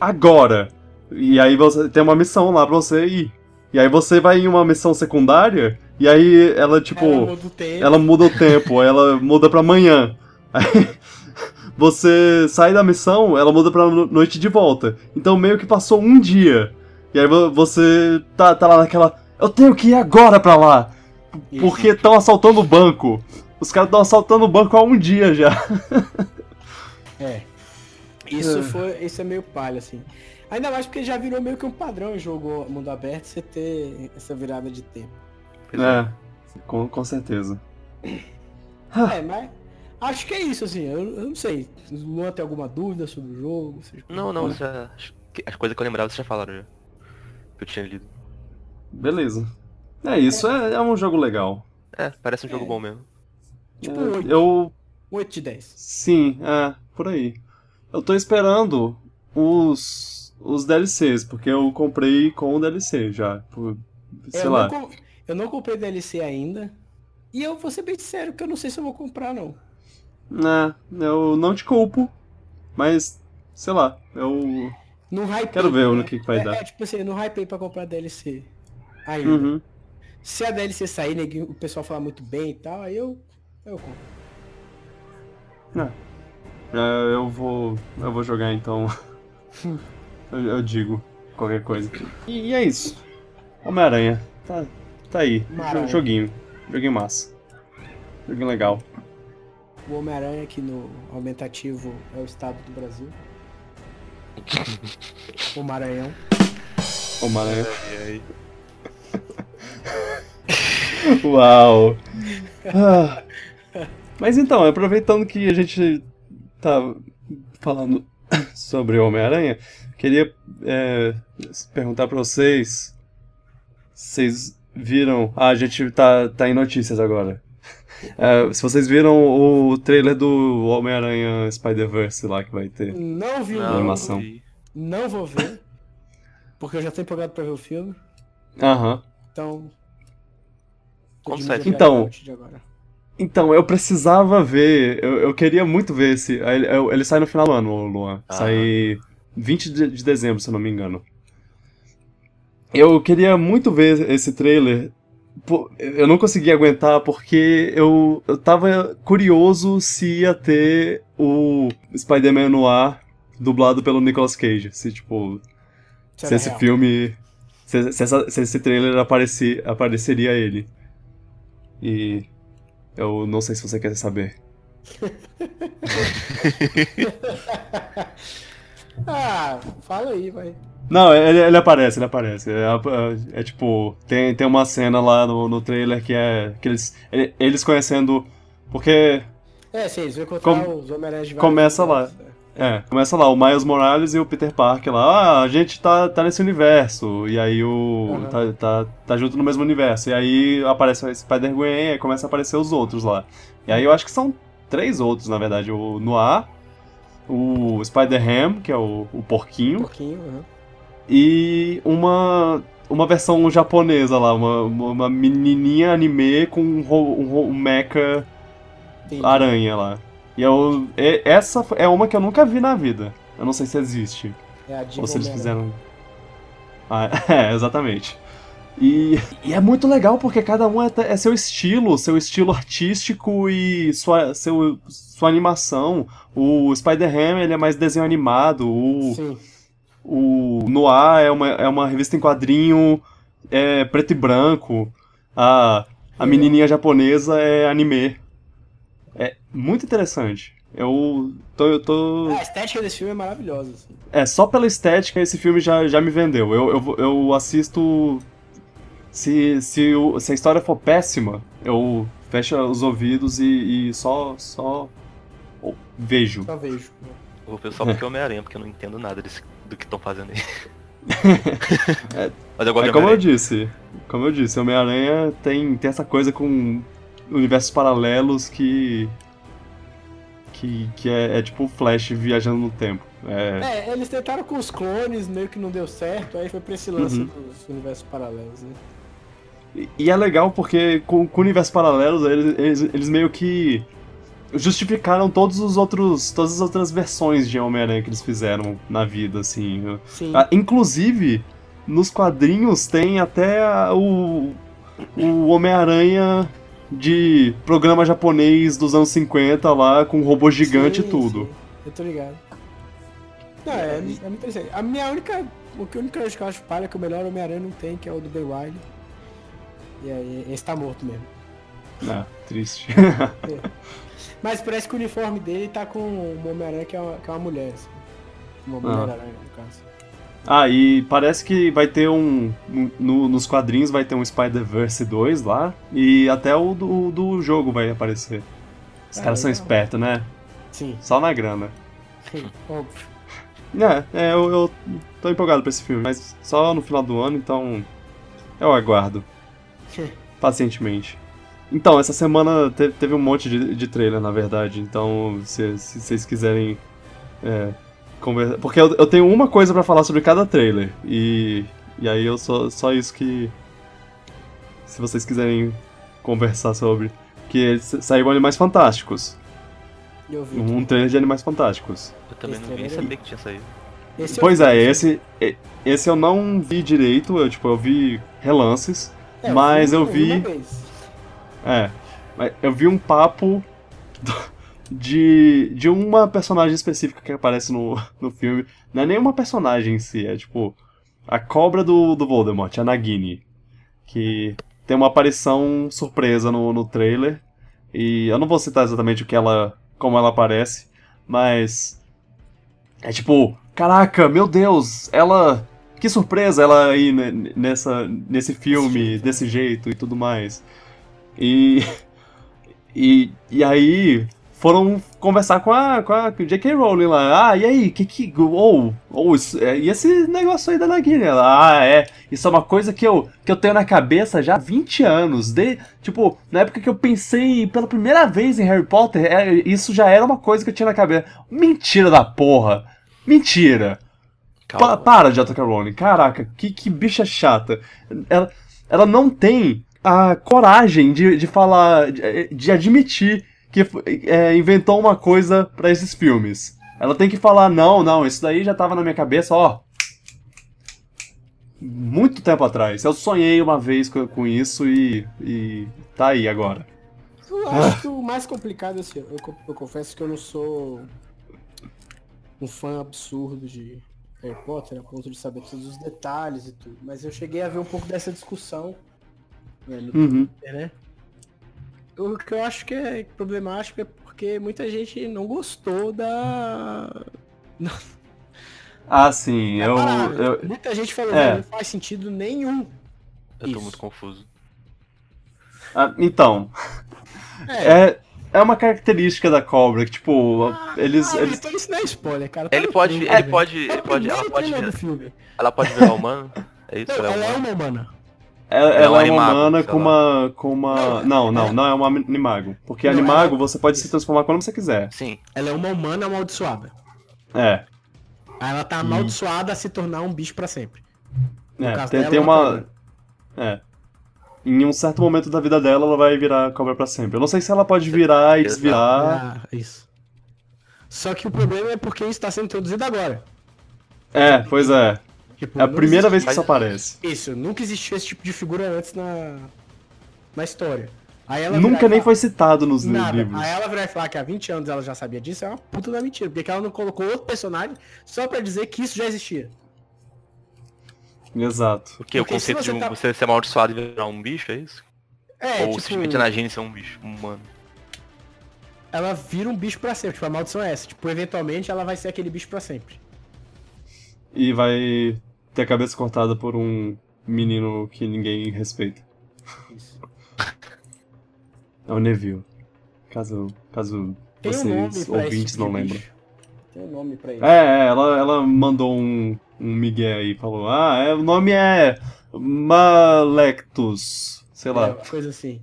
agora. E aí você tem uma missão lá pra você ir. E aí você vai em uma missão secundária, e aí ela, tipo. Ela muda o tempo. ela muda o tempo, ela muda pra amanhã. Aí você sai da missão, ela muda pra no- noite de volta. Então meio que passou um dia. E aí vo- você tá, tá lá naquela. Eu tenho que ir agora pra lá! Porque estão assaltando o banco. Os caras estão assaltando o banco há um dia já. É. Isso É. foi. Isso é meio palha, assim. Ainda mais porque já virou meio que um padrão em jogo mundo aberto você ter essa virada de tempo. É. É, com, com certeza. É, mas. Acho que é isso, assim. Eu, eu não sei. O Luan tem alguma dúvida sobre o jogo? Vocês- Não, não, já, as coisas que eu lembrava vocês já falaram já. Que eu tinha lido. Beleza. É isso, é, é um jogo legal. É, parece um jogo É. bom mesmo. Tipo, É, oito. eu 8 de 10. Sim, é, por aí. Eu tô esperando os, os DLCs, porque eu comprei com o DLC já. Por, sei eu, lá. Não, eu não comprei DLC ainda. E eu vou ser bem sincero que eu não sei se eu vou comprar, não. É, eu não te culpo, mas sei lá, eu. No hype. Quero ver no que que vai é, dar. É, tipo assim, no hype pra comprar DLC. Ainda. Uhum. Se a DLC sair, neguinho, o pessoal falar muito bem e tal, aí eu. Eu compro. É, eu vou. Eu vou jogar então. eu, eu digo qualquer coisa. E, e é isso. Homem-Aranha. Tá, tá aí. Joguinho. Joguinho massa. Joguinho legal. O Homem-Aranha aqui no aumentativo é o estado do Brasil. o Maranhão. Homem-Aranha. E aí? Uau! Ah. Mas então, aproveitando que a gente tá falando sobre o Homem-Aranha, queria é, perguntar pra vocês. Vocês viram. Ah, a gente tá, tá em notícias agora. É, se vocês viram o trailer do Homem-Aranha Spider-Verse lá que vai ter. Não vi Não, jogo, animação. vi. não vou ver. Porque eu já tô empolgado pra ver o filme. Aham. Então. mídia Então. de agora. Então, eu precisava ver. Eu, eu queria muito ver esse. Ele, ele sai no final do ano, Luan. Ah. Sai 20 de, de dezembro, se eu não me engano. Eu queria muito ver esse trailer. Eu não consegui aguentar porque eu, eu tava curioso se ia ter o Spider-Man no ar dublado pelo Nicolas Cage. Se, tipo, se Será esse real. filme. Se, se essa- se esse trailer aparecer, apareceria ele. E. Eu não sei se você quer saber. Ah, fala aí, vai. Não, ele, ele aparece, ele aparece. É, é- é tipo, tem, tem uma cena lá no, no trailer que é. Que eles, ele- eles conhecendo. Porque. É, sim, eles vão encontrar Com- os Homem-Aranha começa lá. né? É, começa lá, o Miles Morales e o Peter Parker lá. Ah, a gente tá, tá nesse universo. E aí o. Uhum. Tá, tá, tá junto no mesmo universo. E aí aparece o Spider-Gwen e começa a aparecer os outros lá. E aí eu acho que são três outros, na verdade. O Noir, o Spider-Ham, que é o, o porquinho. pouquinho, uhum. e uma uma versão japonesa lá, uma, uma menininha anime com um, um, um mecha aranha lá. E eu, essa é uma que eu nunca vi na vida. Eu não sei se existe. É a Ou se eles fizeram. Ah, é, exatamente. E, e, é muito legal porque cada um é, é, seu estilo, seu estilo artístico e sua, seu, sua animação. O Spider-Ham ele é mais desenho animado, o, Sim. o Noir é uma, é uma revista em quadrinho é, preto e branco, a, a menininha japonesa é anime. É muito interessante. Eu tô, eu tô. É, a estética desse filme é maravilhosa. Assim. É, só pela estética esse filme já, já me vendeu. Eu, eu, eu assisto se, se, o, se a história for péssima, eu fecho os ouvidos e, e só, só vejo. Só vejo. Eu vou ver só porque é Homem-Aranha, porque eu não entendo nada desse, do que estão fazendo aí. é, Mas eu gosto é como eu disse, como eu disse, Homem-Aranha tem, tem essa coisa com universos paralelos que que, que é, é, tipo o Flash viajando no tempo. É... é... eles tentaram com os clones, meio que não deu certo, aí foi pra esse lance uhum. dos universos paralelos, né? E é legal porque com, com universos paralelos eles, eles, eles, meio que justificaram todos os outros todas as outras versões de Homem-Aranha que eles fizeram na vida, assim. Sim. Ah, inclusive, nos quadrinhos tem até o, o Homem-Aranha de programa japonês dos anos 50 lá, com robô gigante sim, e tudo. Sim. Eu tô ligado. Não, é, é muito interessante. A minha única. O que única que eu acho palha é que o melhor Homem-Aranha não tem, que é o do Ben Wiley. E aí, esse tá morto mesmo. Ah, triste. é. Mas parece que o uniforme dele tá com uma Homem-Aranha que, é uma, que é uma mulher, assim. Uma Mulher-Aranha, ah. Ah, e parece que vai ter um. No, nos quadrinhos vai ter um Spider-Verse 2 lá. E até o do, do jogo vai aparecer. Os ah, caras são espertos, né? Sim. Só na grana. Sim, óbvio. É, é eu, eu tô empolgado pra esse filme, mas só no final do ano, então. Eu aguardo. Pacientemente. Então, essa semana te, teve um monte de, de trailer, na verdade. Então, se, se vocês quiserem é, conversar. Porque eu, eu, tenho uma coisa para falar sobre cada trailer. E, e aí eu só, só isso que. Se vocês quiserem conversar sobre. Que saíram Animais Fantásticos. Um trailer de Animais Fantásticos. Eu também esse não vi saber que tinha saído. Esse pois é, esse, esse eu não vi direito, eu, tipo, eu vi relances. É, mas eu vi. É. Mas eu vi um papo de, de uma personagem específica que aparece no, no filme. Não é nenhuma personagem em si, é tipo. A cobra do, do Voldemort, a Nagini. Que tem uma aparição surpresa no, no trailer. E eu não vou citar exatamente o que ela. como ela aparece, mas. É tipo, caraca, meu Deus, ela que surpresa ela aí nessa, nesse filme, desse jeito e tudo mais. E, e, e aí foram conversar com a, com a J.K. Rowling lá. Ah, e aí, que que. Ou, ou é, e esse negócio aí da Nagini? Ela, ah, é. Isso é uma coisa que eu, que eu tenho na cabeça já há 20 anos. De, tipo, na época que eu pensei pela primeira vez em Harry Potter, é, isso já era uma coisa que eu tinha na cabeça. Mentira da porra! Mentira! Pa para, J.K. Rowling. Caraca, que, que bicha chata. Ela, ela não tem a coragem de, de falar, de, de admitir que é, inventou uma coisa para esses filmes. Ela tem que falar, não, não, isso daí já tava na minha cabeça, ó. Muito tempo atrás. Eu sonhei uma vez com, com isso e, e tá aí agora. Eu acho que o mais complicado, assim, eu, eu confesso que eu não sou um fã absurdo de Harry Potter, a ponto de saber todos os detalhes e tudo. Mas eu cheguei a ver um pouco dessa discussão né, no uhum. Twitter, né? O que eu acho que é problemático é porque muita gente não gostou da. Ah, sim, é eu, eu, Muita gente falou é. que não faz sentido nenhum. Eu tô muito confuso. Ah, então. É. é é uma característica da cobra, que tipo, ah, eles, ah, eles... Então isso não é spoiler, cara. Tá ele pode, filme, ele pode, ele pode, ela pode, vir, ela pode virar humano? É isso? Não, ela, é, é uma humana. Ela, ela é, é uma humana com uma, com uma... Não, não, não é uma animago. Porque não, animago ela... você pode se transformar quando você quiser. Sim. Ela é uma humana amaldiçoada. É. Aí ela tá amaldiçoada a se tornar um bicho para sempre. No É, caso tem, dela, tem uma. tá- É. Em um certo momento da vida dela, ela vai virar cobra pra sempre. Eu não sei se ela pode virar e desvirar. Ah, isso. Só que o problema é porque isso tá sendo introduzido agora. É, pois é. Tipo, É a primeira existe- vez que isso aparece. Isso, nunca existiu esse tipo de figura antes na, na história. Aí ela Nunca nem falar- foi citado nos Nada. livros. Aí ela e falar que há 20 anos ela já sabia disso é uma puta da mentira. Porque ela não colocou outro personagem só pra dizer que isso já existia. Exato. O que? O Porque se conceito você de um- tá- você ser amaldiçoado e virar um bicho, é isso? É, Ou tipo, simplesmente na gene ser um bicho, um humano. ela vira um bicho pra sempre. Tipo, a maldição é essa. Tipo, eventualmente ela vai ser aquele bicho pra sempre. E vai ter a cabeça cortada por um menino que ninguém respeita. Isso. É o Neville. Caso, caso Tem um vocês esse ouvintes não lembram. Tem um nome pra ele. É, é, ela, ela mandou um, um migué aí, falou, ah, é, o nome é Malectus, sei É, lá. uma coisa assim.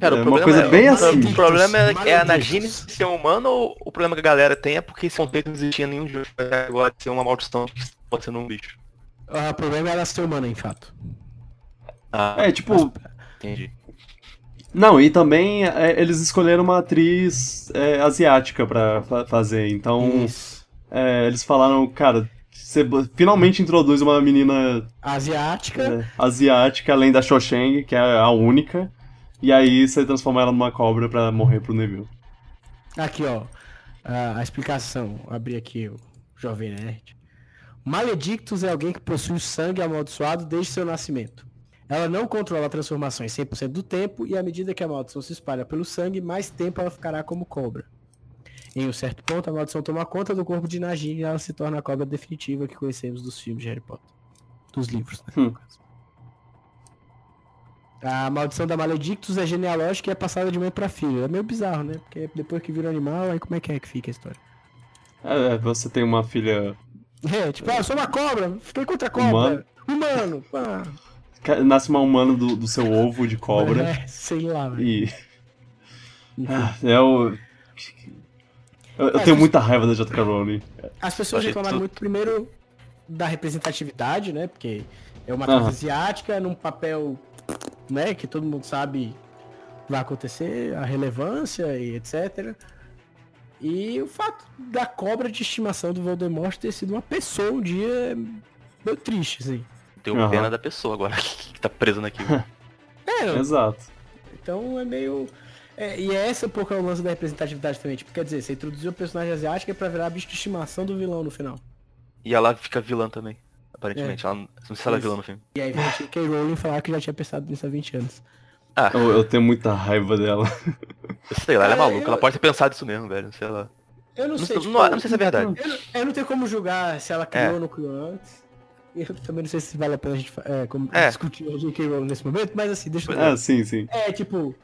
Cara, é o uma problema coisa é, bem o assim. O problema é, é a. Nagini ser humano ou o problema que a galera tem é porque esse conceito não existia nenhum jogo agora de ser uma maldição de que pode ser um bicho. Ah, O problema é ela ser humana, em fato. Ah, É, tipo, entendi. não, e também é, eles escolheram uma atriz é, asiática pra fa- fazer, então é, eles falaram, cara, você finalmente introduz uma menina Asiática. é, asiática, além da Shosheng, que é a única, e aí você transforma ela numa cobra pra morrer pro Neville. Aqui, ó. A, a explicação. Vou abrir aqui o Jovem Nerd. Maledictus é alguém que possui o sangue amaldiçoado desde seu nascimento. Ela não controla transformações 100% do tempo e à medida que a maldição se espalha pelo sangue, mais tempo ela ficará como cobra. Em um certo ponto, a maldição toma conta do corpo de Nagini e ela se torna a cobra definitiva que conhecemos dos filmes de Harry Potter. Dos livros, né? Hum. no caso. A maldição da Maledictus é genealógica e é passada de mãe pra filha. É meio bizarro, né? Porque depois que vira um animal, aí como é que é que fica a história? É, você tem uma filha. É, tipo, ah, eu sou uma cobra, fiquei contra a cobra. Humano? Humano. ca- Nasce uma humana do, do seu ovo de cobra. É, sei lá, velho. E. Ah, É o. Eu, eu É, tenho muita raiva da J.K. Rowling. As pessoas reclamaram tudo- muito primeiro da representatividade, né? Porque é uma atriz asiática num papel, né, que todo mundo sabe vai acontecer, a relevância e etc. E o fato da cobra de estimação do Voldemort ter sido uma pessoa um dia é meio triste, assim. Tenho Aham. pena da pessoa agora que tá presa naquilo. É, não, Exato. Então é meio. é, e é essa um pouco é o lance da representatividade também. Tipo, quer dizer, você introduziu o personagem asiático pra virar bicho de estimação do vilão no final. E ela fica vilã também, aparentemente. Ela, não sei se ela é vilã no filme. E aí vem a J.K. Rowling falar que já tinha pensado nisso há 20 anos. Ah, Eu, eu tenho muita raiva dela. eu sei lá, ela é Cara, maluca. eu- Ela pode ter pensado isso mesmo, velho. Sei lá. Eu não, Não, sei. não- tipo, não- não sei se é verdade. Eu não, eu não tenho como julgar se ela criou É. ou não criou antes. E eu também não sei se vale a pena a gente é, como- É. discutir a J.K. Rowling nesse momento, mas assim, deixa eu É, sim, sim. É, tipo,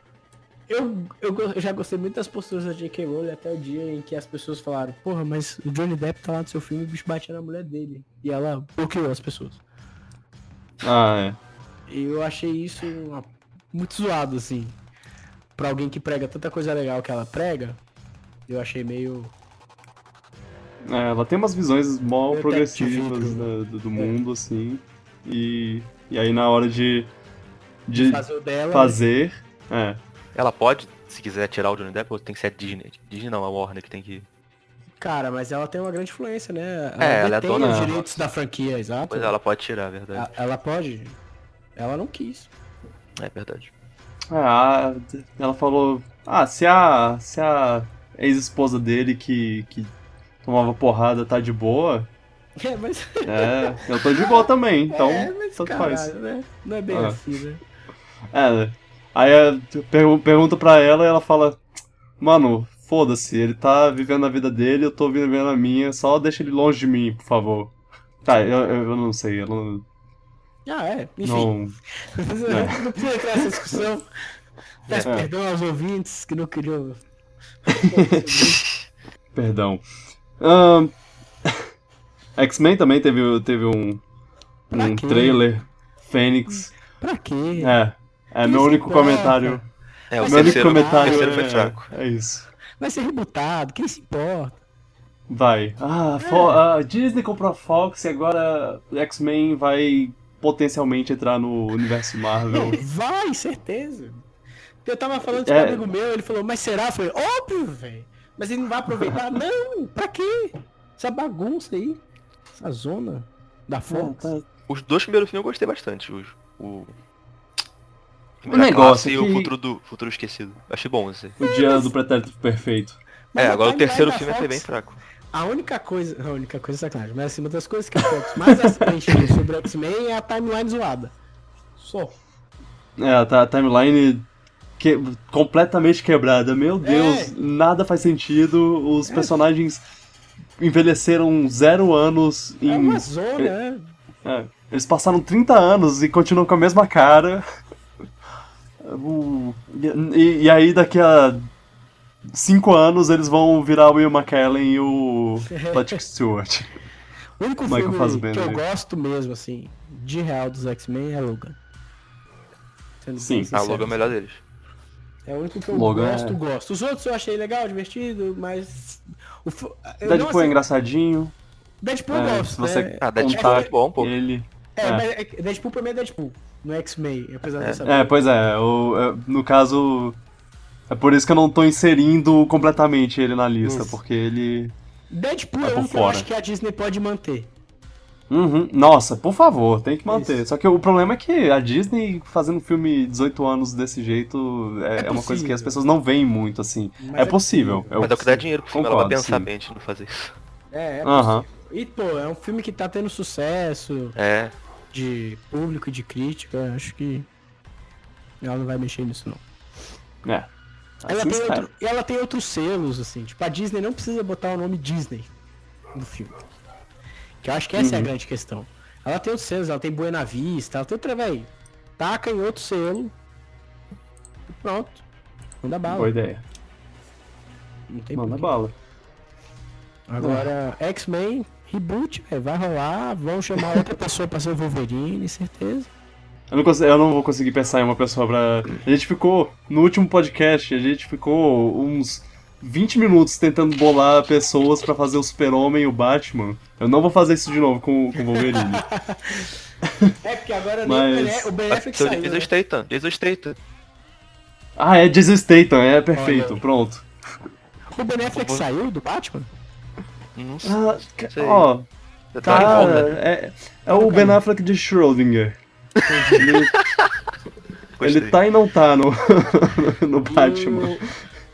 eu, eu, eu já gostei muito das posturas da J.K. Rowling até o dia em que as pessoas falaram, porra, mas o Johnny Depp tá lá no seu filme e o bicho batia na mulher dele. E ela bloqueou as pessoas. Ah, é. E eu achei isso uma- muito zoado, assim. Pra alguém que prega tanta coisa legal que ela prega, eu achei meio. É, ela tem umas visões mó Meio progressivas né, do, do É. mundo, assim. E, e aí na hora de, de fazer o dela. fazer. É. Ela pode, se quiser tirar o Johnny Depp, ou tem que ser a Disney. Disney não, a Warner que tem que. Cara, mas ela tem uma grande influência, né? É, ela é dona- os direitos da franquia, exato. Pois é, ela pode tirar, é verdade. Ela pode. Ela não quis. É verdade. Ah, ela falou. Ah, se a. Se a ex-esposa dele que, que tomava porrada tá de boa, É, mas. é, eu tô de boa também, então é, mas tanto caralho, faz. né? Não é bem Ah. assim, né? É, né? Aí eu pergu- pergunto pra ela e ela fala: Mano, foda-se, ele tá vivendo a vida dele, eu tô vivendo a minha, só deixa ele longe de mim, por favor. Tá, eu, eu, não sei, eu não. Ah, é. Enfim. não não precisa entrar nessa discussão. Peço É. perdão aos ouvintes que não queriam. perdão. Ahn, X-Men também teve, teve um, Pra um quê? trailer. Fênix. pra quê? É. É meu único comentário. É, o Meu único o comentário terceiro foi é, fraco. é isso. Vai ser rebutado, quem se importa? Vai. Ah, Fo- a Disney comprou a Fox e agora X-Men vai potencialmente entrar no universo Marvel. Vai, certeza. Eu tava falando com É. um amigo meu, ele falou, mas será? Eu falei, óbvio, velho. Mas ele não vai aproveitar? não, pra quê? Essa bagunça aí. Essa zona da Fox. tá- Os dois primeiros filmes eu gostei bastante. Os, o. O negócio Classe e é o futuro, do, futuro Esquecido. Achei bom esse. O dia do pretérito perfeito. Mas é, a agora o terceiro filme Fox- bem fraco. A única coisa. A única coisa é sacanagem, mas assim, uma das coisas que a Fox mais assiste sobre o X-Men é a timeline zoada. Só. É, a ta- timeline que- completamente quebrada. Meu Deus, nada faz sentido. Os personagens envelheceram zero anos em. É uma zona, né? É, eles passaram 30 anos e continuam com a mesma cara. O- E, e aí daqui a 5 anos eles vão virar o Will McKellen e o Patrick Stewart. O único Michael filme que eu gosto mesmo, assim, de real dos X-Men é Logan. Sendo Sim, A sincero. logo é o melhor deles. É o único que eu Logan gosto, é- gosto. Os outros eu achei legal, divertido, mas. O, eu Deadpool não, é assim, engraçadinho. Deadpool É, eu gosto. se você né? Ah, Deadpool é muito bom, pô. Ele. É, é. mas é Deadpool pra mim é Deadpool, não é X-Men, apesar É. dessa. É, pois é, o- é, no caso. É por isso que eu não tô inserindo completamente ele na lista, Isso. porque ele. Deadpool Tá é por um que eu fora. acho que a Disney pode manter. Uhum. Nossa, por favor, tem que manter. Isso. Só que o problema é que a Disney fazendo um filme 18 anos desse jeito é, é uma coisa que as pessoas não veem muito, assim. Mas é possível. Mas é o que dá possível. dinheiro pro filme, ela vai Concordo, pensar sim. bem de não fazer isso. É, é possível. E, pô, é um filme que tá tendo sucesso É, de público e de crítica. Acho que ela não vai mexer nisso, não. É. Ela Assim tem, espero. outro- e ela tem outros selos, assim. Tipo, a Disney não precisa botar o nome Disney no filme. Que eu acho que essa é a Uhum. grande questão. Ela tem outros selos, ela tem Buena Vista, ela tem outra, velho. Taca em outro selo. E pronto. Manda bala. Boa ideia. Não tem Manda bala. Agora, X-Men, reboot, véio, vai rolar. Vão chamar outra pessoa pra ser o Wolverine, certeza. Eu não, consigo- eu não vou conseguir pensar em uma pessoa pra. A gente ficou. No último podcast, a gente ficou uns 20 minutos tentando bolar pessoas pra fazer o Super-Homem e o Batman. Eu não vou fazer isso de novo com, com o Wolverine. É, porque agora Mas- o Ben- Affleck saiu. Jason né? Statham. Jason Statham. ah, é Jason Statham, é perfeito, Olha. pronto. O Ben Affleck saiu do Batman? Não Ah, sei. ó, Tá tá. É, é o Ben Affleck de Schrödinger. Ele, ele tá e não tá no, no Batman.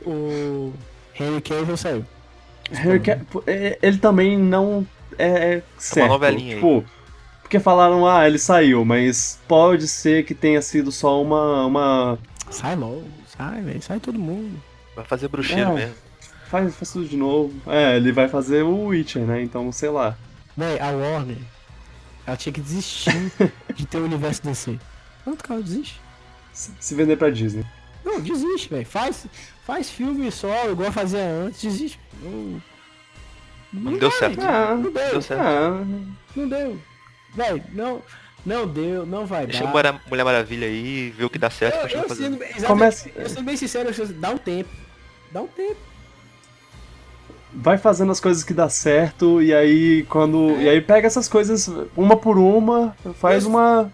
O, o Henry Cavill saiu. Harry Ca- é, Ele também não é certo. novelinha aí. tipo, porque falaram, ah, ele saiu, mas pode ser que tenha sido só uma. uma... Sai logo, sai, velho. Sai todo mundo. Vai fazer bruxeiro É. mesmo. Faz, faz tudo de novo. É, ele vai fazer o Witcher, né? Então, sei lá. Véi, a Warner, ela tinha que desistir de ter o universo DC. Quanto cara desiste? Se se vender pra Disney. Não, desiste, velho. Faz, faz filme só, igual fazia antes, desiste. Não, Não deu certo. Ah, Não deu, Deu certo. ah, não deu. Véi, não, não deu, não vai Deixa a dar. Mulher, Mulher Maravilha aí, ver o que dá certo pra Eu, eu, fazer. sendo, exatamente, Começa- eu sendo bem sincero, dá um tempo. Dá um tempo. Vai fazendo as coisas que dá certo e aí quando. E aí pega essas coisas uma por uma, faz uma.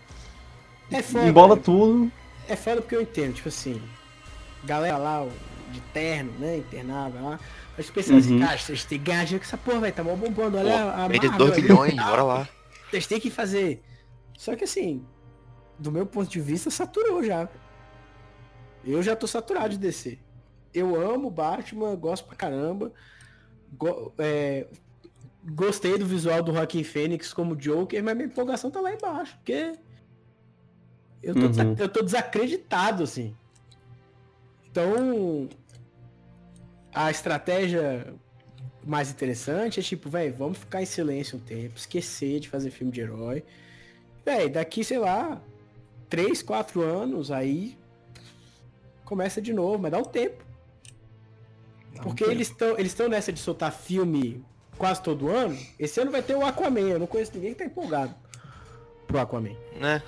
É foda. embola velho. tudo. É foda porque eu entendo, tipo assim, galera lá, o- de terno, né, internava lá, mas pensando assim, Uhum. cara, vocês têm que ganhar dinheiro com essa porra, velho, tá mó bombando, olha a Vende Marvel 2 aí, milhões, tá? bora lá. Vocês têm que fazer. Só que assim, do meu ponto de vista, saturou já. Eu já tô saturado de DC. Eu amo Batman, gosto pra caramba. Go- é, gostei do visual do Joaquin Phoenix como Joker, mas minha empolgação tá lá embaixo, porque eu tô, Uhum. eu tô desacreditado, assim. Então, a estratégia mais interessante é tipo, velho, vamos ficar em silêncio um tempo, esquecer de fazer filme de herói. Véi, daqui, sei lá, 3, 4 anos, aí começa de novo, mas dá um tempo. Porque eles estão eles estão nessa de soltar filme quase todo ano. Esse ano vai ter o Aquaman, eu não conheço ninguém que tá empolgado pro Aquaman. Né?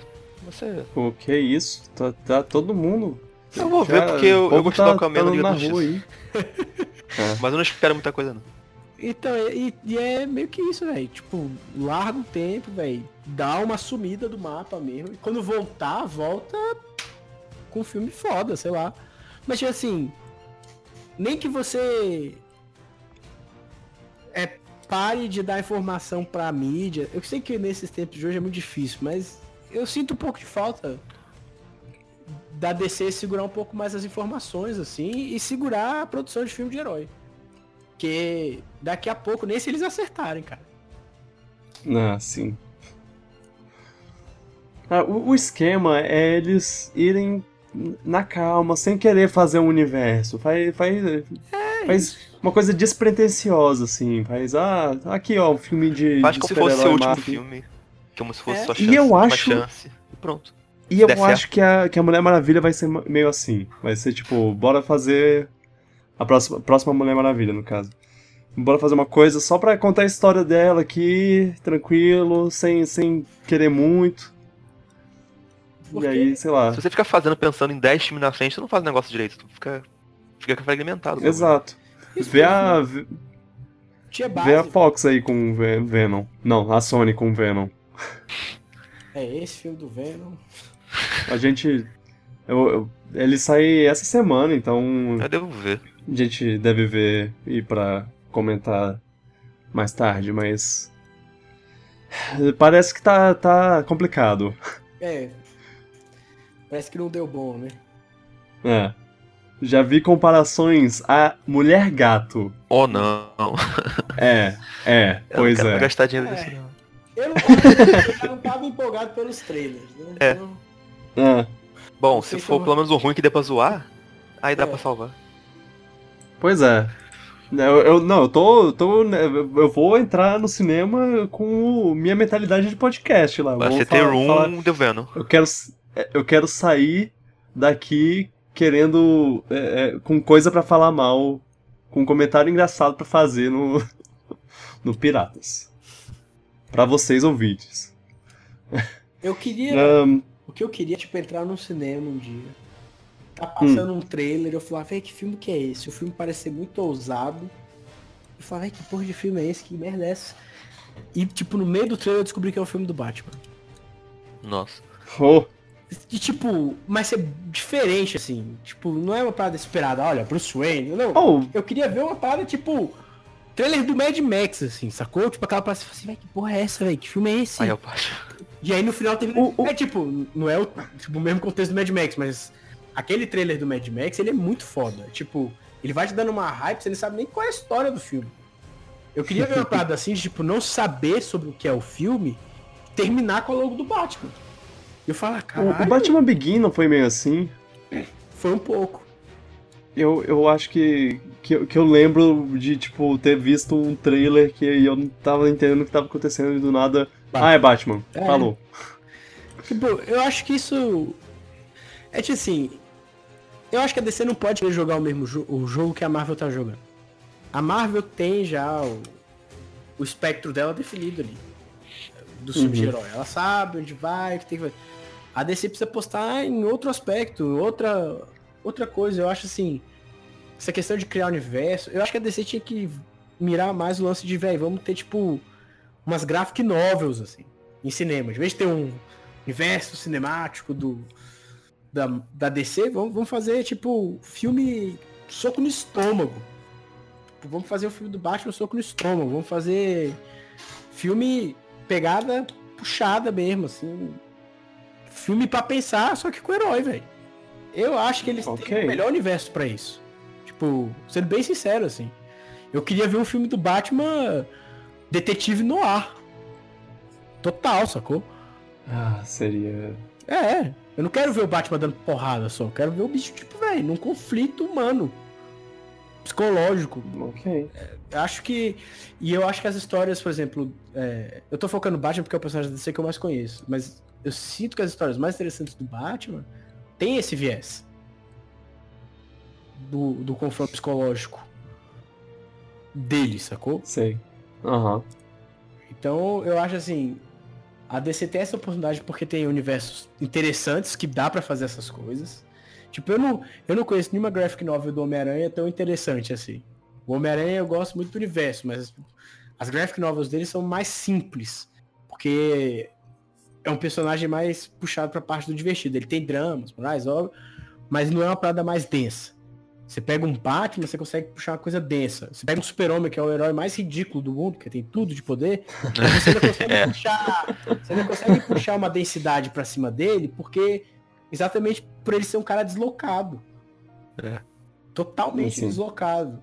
Você. Pô, que isso? Tá, tá todo mundo. Eu vou Já- ver porque eu, o eu gostei tá- do Aquaman tá no Liga na rua aí. Mas eu não espero muita coisa não. Então, e, e é meio que isso, velho. Tipo, larga o tempo, velho. Dá uma sumida do mapa mesmo. E quando voltar, volta com um filme foda, sei lá. Mas, tipo assim, nem que você é, pare de dar informação pra mídia. Eu sei que nesses tempos de hoje é muito difícil, mas eu sinto um pouco de falta da DC segurar um pouco mais as informações, assim, e segurar a produção de filme de herói. Porque daqui a pouco, nem se eles acertarem, cara. Ah, sim. Ah, o, o esquema é eles irem na calma, sem querer fazer um universo. Faz, faz, É faz uma coisa despretensiosa, assim. Faz, ah, aqui ó, um filme de. Faz de como se fosse o último filme. Como se fosse É. sua E chance. eu última acho- chance. E pronto. E eu acho certo. que a, que a Mulher Maravilha vai ser meio assim. Vai ser tipo, bora fazer. A próxima, próxima Mulher Maravilha, no caso. Bora fazer uma coisa só pra contar a história dela aqui, tranquilo, sem, sem querer muito. Porque- E aí, sei lá. Se você ficar fazendo, pensando em 10 filmes na frente, você não faz o negócio direito. Tu fica, fica fragmentado. Exato. Isso Vê a, vê Tinha vê a base. Fox aí com Venom. Não, a Sony com o Venom. É esse filme do Venom. A gente. eu- eu- ele sai essa semana, então Eu devo ver. a gente deve ver e pra comentar mais tarde, mas. Parece que tá, tá complicado. É. Parece que não deu bom, né? É. Já vi comparações a Mulher Gato. Ou não. É, é, Eu pois não quero é. gastar dinheiro É. nisso, não. Eu não, eu não tava empolgado pelos trailers, né? É. Então, É, Bom, Não se for eu vou- pelo menos um ruim que dê pra zoar, aí dá É. pra salvar. pois é. Eu, eu- não, eu tô, tô. né, Eu vou entrar no cinema com minha mentalidade de podcast lá. Eu Vai ser ter um falar- de Venom. Eu quero, eu quero sair daqui querendo. é, é, com coisa pra falar mal. Com um comentário engraçado pra fazer no. no Piratas. Pra vocês ouvintes. eu queria. Ahn, O que eu queria, tipo, entrar num cinema um dia. Tá passando um trailer, eu falava, véi, que filme que é esse? O filme parece ser muito ousado. Eu falava, véi, que porra de filme é esse? Que merda é essa? E, tipo, no meio do trailer eu descobri que é o filme do Batman. Nossa. oh, E, tipo, mas ser diferente, assim. Tipo, não é uma parada esperada, olha, Bruce Wayne. Não, oh, eu queria ver uma parada, tipo, trailer do Mad Max, assim, sacou? Tipo, aquela parada assim, véi, que porra é essa, véi? Que filme é esse? Aí é o Batman. E aí no final teve. O- o- É tipo, não é o, tipo, o mesmo contexto do Mad Max, mas aquele trailer do Mad Max, ele é muito foda. Tipo, ele vai te dando uma hype, você não sabe nem qual é a história do filme. Eu queria ver uma parada assim, de, tipo, não saber sobre o que é o filme, terminar com o logo do Batman. E eu falo, ah, o, caralho, o Batman Begin não foi meio assim? foi um pouco. Eu, eu acho que, que, eu- que eu lembro de, tipo, ter visto um trailer que eu não tava entendendo o que tava acontecendo e do nada. Batman. Ah, é Batman. É. Falou. Tipo, eu acho que isso. É tipo assim. Eu acho que a DC não pode jogar o mesmo jo o jogo que a Marvel tá jogando. A Marvel tem já o, o espectro dela definido ali. Do Uhum. filme de herói. Ela sabe onde vai, o que tem que fazer. A DC precisa postar em outro aspecto, outra, outra coisa. Eu acho assim. Essa questão de criar universo. Eu acho que a DC tinha que mirar mais o lance de, velho, vamos ter tipo umas graphic novels, assim, em cinema. De vez de ter um universo cinemático do da, da DC, vamos, vamos fazer tipo filme soco no estômago. Tipo, Vamos fazer o filme do Batman soco no estômago. Vamos fazer filme pegada puxada mesmo, assim. Filme pra pensar, só que com herói, velho. Eu acho que eles Ok. têm o melhor universo pra isso. Tipo, sendo bem sincero, assim. Eu queria ver um filme do Batman detetive no ar. Total, sacou? Ah, seria. É, é. Eu não quero ver o Batman dando porrada só. Eu quero ver o bicho, tipo, velho, num conflito humano. Psicológico. Ok. Eu acho que. E eu acho que as histórias, por exemplo. é, Eu tô focando no Batman porque é o personagem da DC que eu mais conheço. Mas eu sinto que as histórias mais interessantes do Batman tem esse viés. Do, do confronto psicológico. Dele, sacou? Sei. Aham. Então, eu acho assim, a DC tem essa oportunidade porque tem universos interessantes que dá pra fazer essas coisas. Tipo, eu não, eu não conheço nenhuma graphic novel do Homem-Aranha tão interessante assim. O Homem-Aranha eu gosto muito do universo, mas as graphic novels dele são mais simples. Porque é um personagem mais puxado pra parte do divertido. Ele tem dramas, mais óbvio, mas não é uma parada mais densa. Você pega um Batman, você consegue puxar uma coisa densa. Você pega um super-homem, que é o herói mais ridículo do mundo, que tem tudo de poder, você ainda consegue, É. puxar, você ainda consegue puxar uma densidade pra cima dele, porque exatamente por ele ser um cara deslocado. É. Totalmente Sim. deslocado.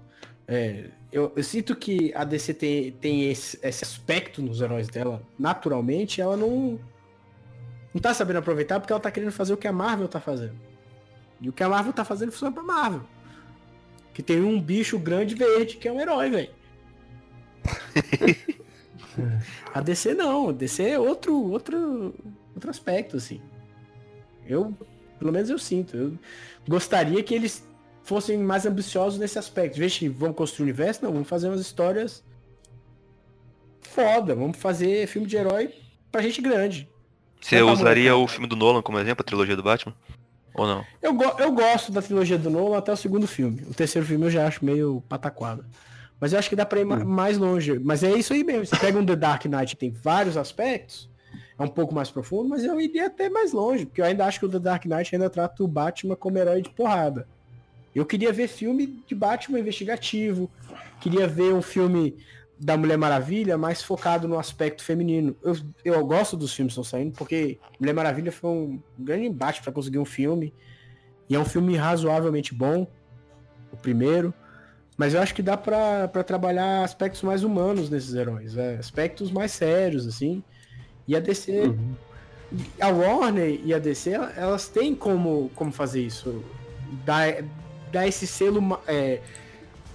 É, eu, eu sinto que a DC tem, tem esse, esse aspecto nos heróis dela, naturalmente, ela não, não tá sabendo aproveitar porque ela tá querendo fazer o que a Marvel tá fazendo. E o que a Marvel tá fazendo funciona pra Marvel. Que tem um bicho grande verde que é um herói, velho. a DC não, a DC é outro, outro, outro aspecto, assim. Eu, pelo menos eu sinto. Eu gostaria que eles fossem mais ambiciosos nesse aspecto. De vamos construir o universo, não, vamos fazer umas histórias foda. Vamos fazer filme de herói pra gente grande. Você tá usaria o filme do Nolan como exemplo, a trilogia do Batman? Ou não? Eu, go- eu gosto da trilogia do Nolan até o segundo filme. O terceiro filme eu já acho meio pataquado. Mas eu acho que dá pra ir ma- mais longe. Mas é isso aí mesmo. Você pega um The Dark Knight que tem vários aspectos, é um pouco mais profundo, mas eu iria até mais longe, porque eu ainda acho que o The Dark Knight ainda trata o Batman como herói de porrada. Eu queria ver filme de Batman investigativo, queria ver um filme da Mulher Maravilha mais focado no aspecto feminino. Eu, eu gosto dos filmes que estão saindo, porque Mulher Maravilha foi um grande embate para conseguir um filme. E é um filme razoavelmente bom, o primeiro. Mas eu acho que dá pra trabalhar aspectos mais humanos nesses heróis, é, aspectos mais sérios, assim. E a DC, Uhum. a Warner e a DC, ela- elas têm como, como fazer isso. Dar, dar esse selo, é,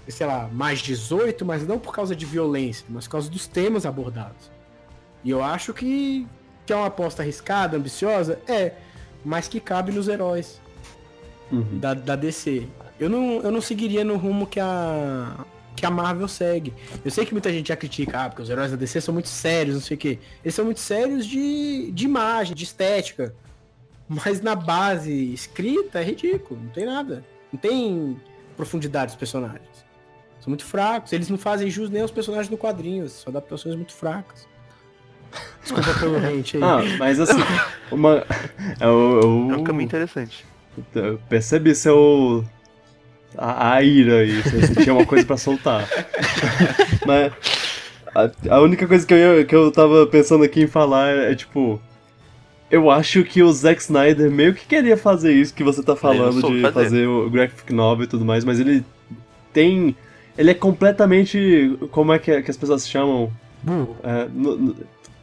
sei lá, mais 18, mas não por causa de violência, mas por causa dos temas abordados. E eu acho que, que é uma aposta arriscada, ambiciosa, é, mas que cabe nos heróis Uhum. da, da DC. Eu não, eu não seguiria no rumo que a, que a Marvel segue. Eu sei que muita gente já critica, ah, porque os heróis da DC são muito sérios, não sei o quê. Eles são muito sérios de, de imagem, de estética. Mas na base escrita é ridículo, não tem nada. Não tem profundidade dos personagens. São muito fracos. Eles não fazem jus nem aos personagens do quadrinho, são adaptações muito fracas. Desculpa pelo hate aí. Ah, mas assim, uma. Eu, eu, É um caminho interessante. eu percebi seu. A, a ira aí, você, tinha uma coisa pra soltar. mas. A, a única coisa que eu, que eu tava pensando aqui em falar é, é, tipo. Eu acho que o Zack Snyder meio que queria fazer isso que você tá falando de fazer. fazer o graphic novel e tudo mais, mas ele tem. Ele é completamente. Como é que, é- que as pessoas chamam? Burro. É, no- no-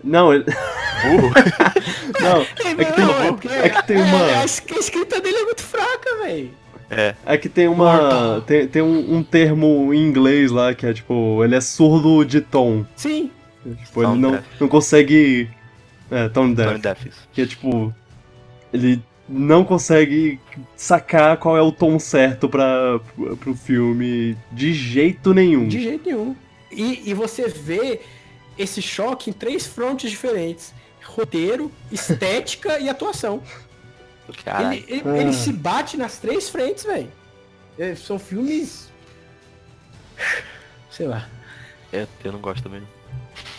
não, ele. Burro? Não, é que tem, porque- é que tem uma. É, a es- a escrita dele é muito fraca, velho. é. É que tem uma. Tem, tem um, um termo em inglês lá que é tipo, ele é surdo de tom. Sim. Tipo, ele Tone não, deaf. não consegue. É, tone deaf. Tony Deaf, isso. Que é tipo. Ele não consegue sacar qual é o tom certo pra, pro filme de jeito nenhum. De jeito nenhum. E, e você vê esse choque em três frontes diferentes: roteiro, estética e atuação. Ele, ele, Ah. ele se bate nas três frentes, velho. É, São filmes. Sei lá. É, eu não gosto também.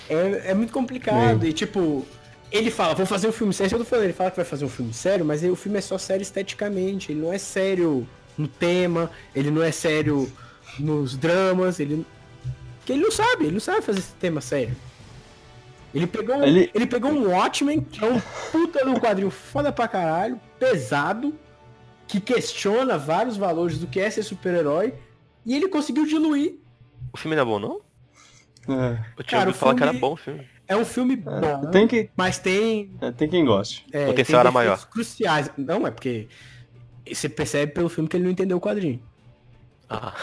É, é muito complicado. E tipo, ele fala, vou fazer um filme sério. Eu tô falando, ele fala que vai fazer um filme sério, mas o filme é só sério esteticamente. Ele não é sério no tema, ele não é sério nos dramas, ele. Que ele não sabe, ele não sabe fazer esse tema sério. Ele pegou, Ele- ele... pegou um Watchmen, que é um puta no quadrinho foda pra caralho, pesado, que questiona vários valores do que é ser super-herói, e ele conseguiu diluir. O filme não é bom, não? É, Eu tinha Cara, ouvido o falar que era filme- bom o filme. É um filme bom, tem, que, mas tem é, tem quem goste. É, Potencial era maior. defeitos Cruciais. Não, é porque você percebe pelo filme que ele não entendeu o quadrinho. Ah,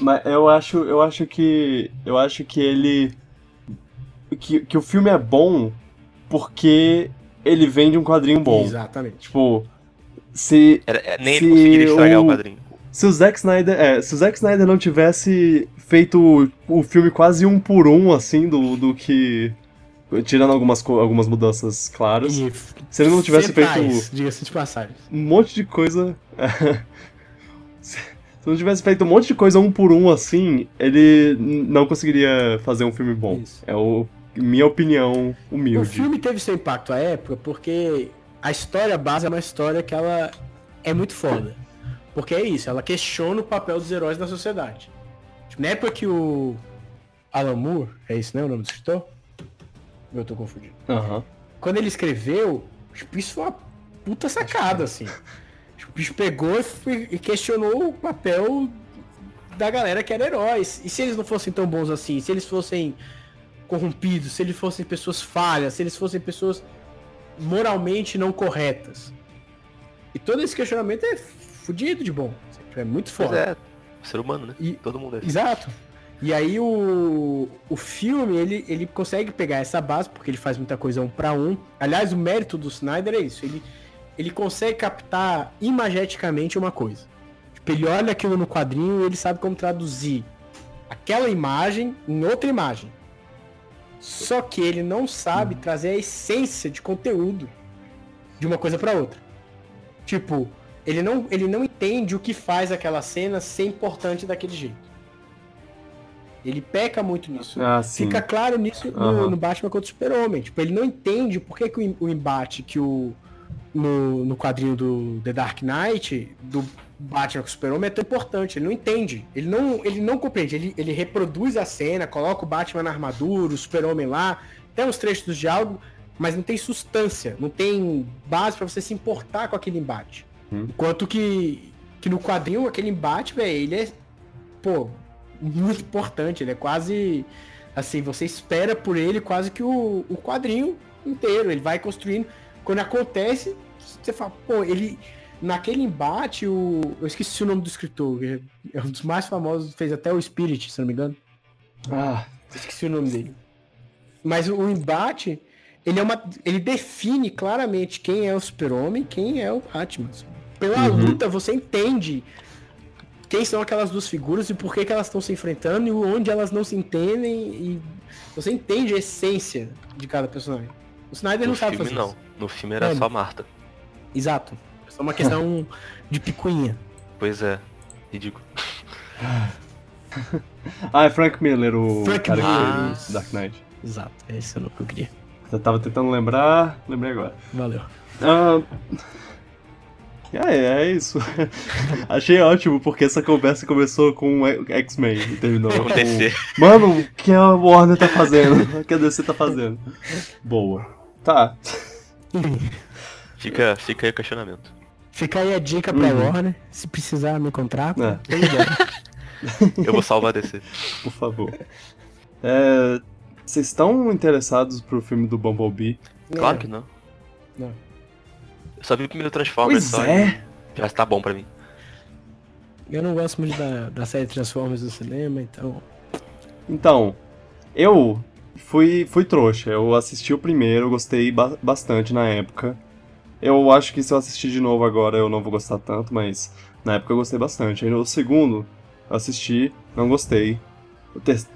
Mas eu acho, eu acho que. Eu acho que ele. Que, que o filme é bom porque ele vem de um quadrinho bom. Exatamente. Tipo, se, era, é, nem Se ele conseguiria estragar o- o quadrinho. se o Zack Snyder. É, se o Zack Snyder não tivesse feito o, o filme quase um por um, assim, do, do que. Tirando algumas, algumas mudanças claras. E Se ele não tivesse centrais, feito Diga-se de passagem. um monte de coisa. se, não tivesse feito um monte de coisa um por um assim, ele não conseguiria fazer um filme bom. Isso. É o minha opinião O humilde. filme teve seu impacto à época porque a história base é uma história que ela é muito foda. Porque é isso, ela questiona o papel dos heróis na sociedade. Na época que o Alan Moore, é isso, né, o nome do escritor? Eu tô confundindo. Aham. Quando ele escreveu, tipo, isso foi uma puta sacada, assim. Tipo, O bicho pegou e, questionou o papel da galera que era heróis. E se eles não fossem tão bons assim? Se eles fossem corrompidos? Se eles fossem pessoas falhas? Se eles fossem pessoas moralmente não corretas? E todo esse questionamento é fudido de bom. É muito foda. é, ser humano, né? E- Todo mundo é. Exato. E aí o, o filme, ele, ele consegue pegar essa base, porque ele faz muita coisa um para um. Aliás, o mérito do Snyder é isso. Ele, ele consegue captar imageticamente uma coisa. Tipo, ele olha aquilo no quadrinho e ele sabe como traduzir aquela imagem em outra imagem. Só que ele não sabe trazer a essência de conteúdo de uma coisa para outra. Tipo, ele não, ele não entende o que faz aquela cena ser importante daquele jeito. Ele peca muito nisso. Ah. Fica claro nisso no, Aham. no Batman contra o Super-Homem. Tipo, ele não entende por que, que o, em- o embate que o. No, no quadrinho do The Dark Knight, do Batman com o Super-Homem, é tão importante. Ele não entende. Ele não, ele não compreende. Ele, ele reproduz a cena, coloca o Batman na armadura, o Super-Homem lá, tem uns trechos do diálogo, mas não tem substância, não tem base pra você se importar com aquele embate. Hum. Enquanto que, que no quadrinho, aquele embate, velho, ele é, pô, muito importante. Ele é quase, assim, você espera por ele quase que o, o quadrinho inteiro. Ele vai construindo. Quando acontece, você fala, pô, ele... Naquele embate, o. Eu esqueci o nome do escritor. é- um dos mais famosos, fez até o Spirit, se não me engano. Ah, Eu Esqueci o nome dele. Mas o, o embate, ele é uma. Ele define claramente quem é o super-homem quem é o Batman. Pela Uhum. luta, você entende quem são aquelas duas figuras e por que, que elas estão se enfrentando e onde elas não se entendem. E você entende a essência de cada personagem. O Snyder No não sabe filme fazer não. isso. No filme era É. só Marta. Exato. É só uma questão de picuinha. Pois é. Ridículo. ah, é Frank Miller, o Frank cara Miller. que fez Dark Knight. Exato. Esse é o nome que eu queria. Eu tava tentando lembrar, lembrei agora. Valeu. Ah, é, é isso. Achei ótimo, porque essa conversa começou com o X-Men e terminou com... Mano, o que a Warner tá fazendo? O que a DC tá fazendo? Boa. Tá. Fica, fica aí o questionamento. Fica aí a dica pra Uhum. Warner. Se precisar me contrata. É. eu vou salvar a DC. Por favor. É, Vocês estão interessados pro filme do Bumblebee? Claro que não. Não. Eu só vi o primeiro Transformers Pois só é. e já tá bom pra mim. Eu não gosto muito da, da série Transformers no cinema, então. Então, eu fui, fui trouxa. Eu assisti o primeiro, gostei ba- bastante na época. Eu acho que se eu assistir de novo agora eu não vou gostar tanto, mas na época eu gostei bastante. Aí o segundo, eu assisti, não gostei.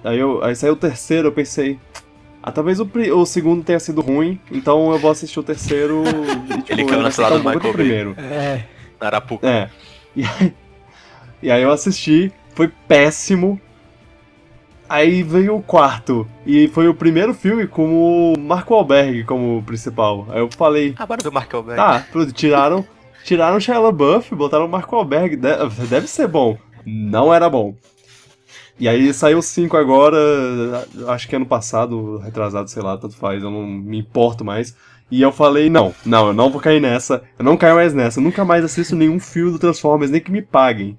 Aí, eu... Aí saiu o terceiro, eu pensei. Ah, talvez o, o segundo tenha sido ruim, então eu vou assistir o terceiro e tipo, Ele caiu na tão do Michael Bay. primeiro. É. Arapuca. É. E aí, e aí eu assisti, foi péssimo. Aí veio o quarto, e foi o primeiro filme com o Marco Alberg como principal. Aí eu falei, Ah, bora ver o Mark Wahlberg. tá, pronto, tiraram, tiraram o Shia LaBeouf, botaram o Marco Alberg, de- deve ser bom. Não era bom. E aí saiu cinco agora, acho que ano passado, retrasado, sei lá, tanto faz, eu não me importo mais. E eu falei, não, não, eu não vou cair nessa, eu não caio mais nessa, eu nunca mais assisto nenhum filme do Transformers, nem que me paguem.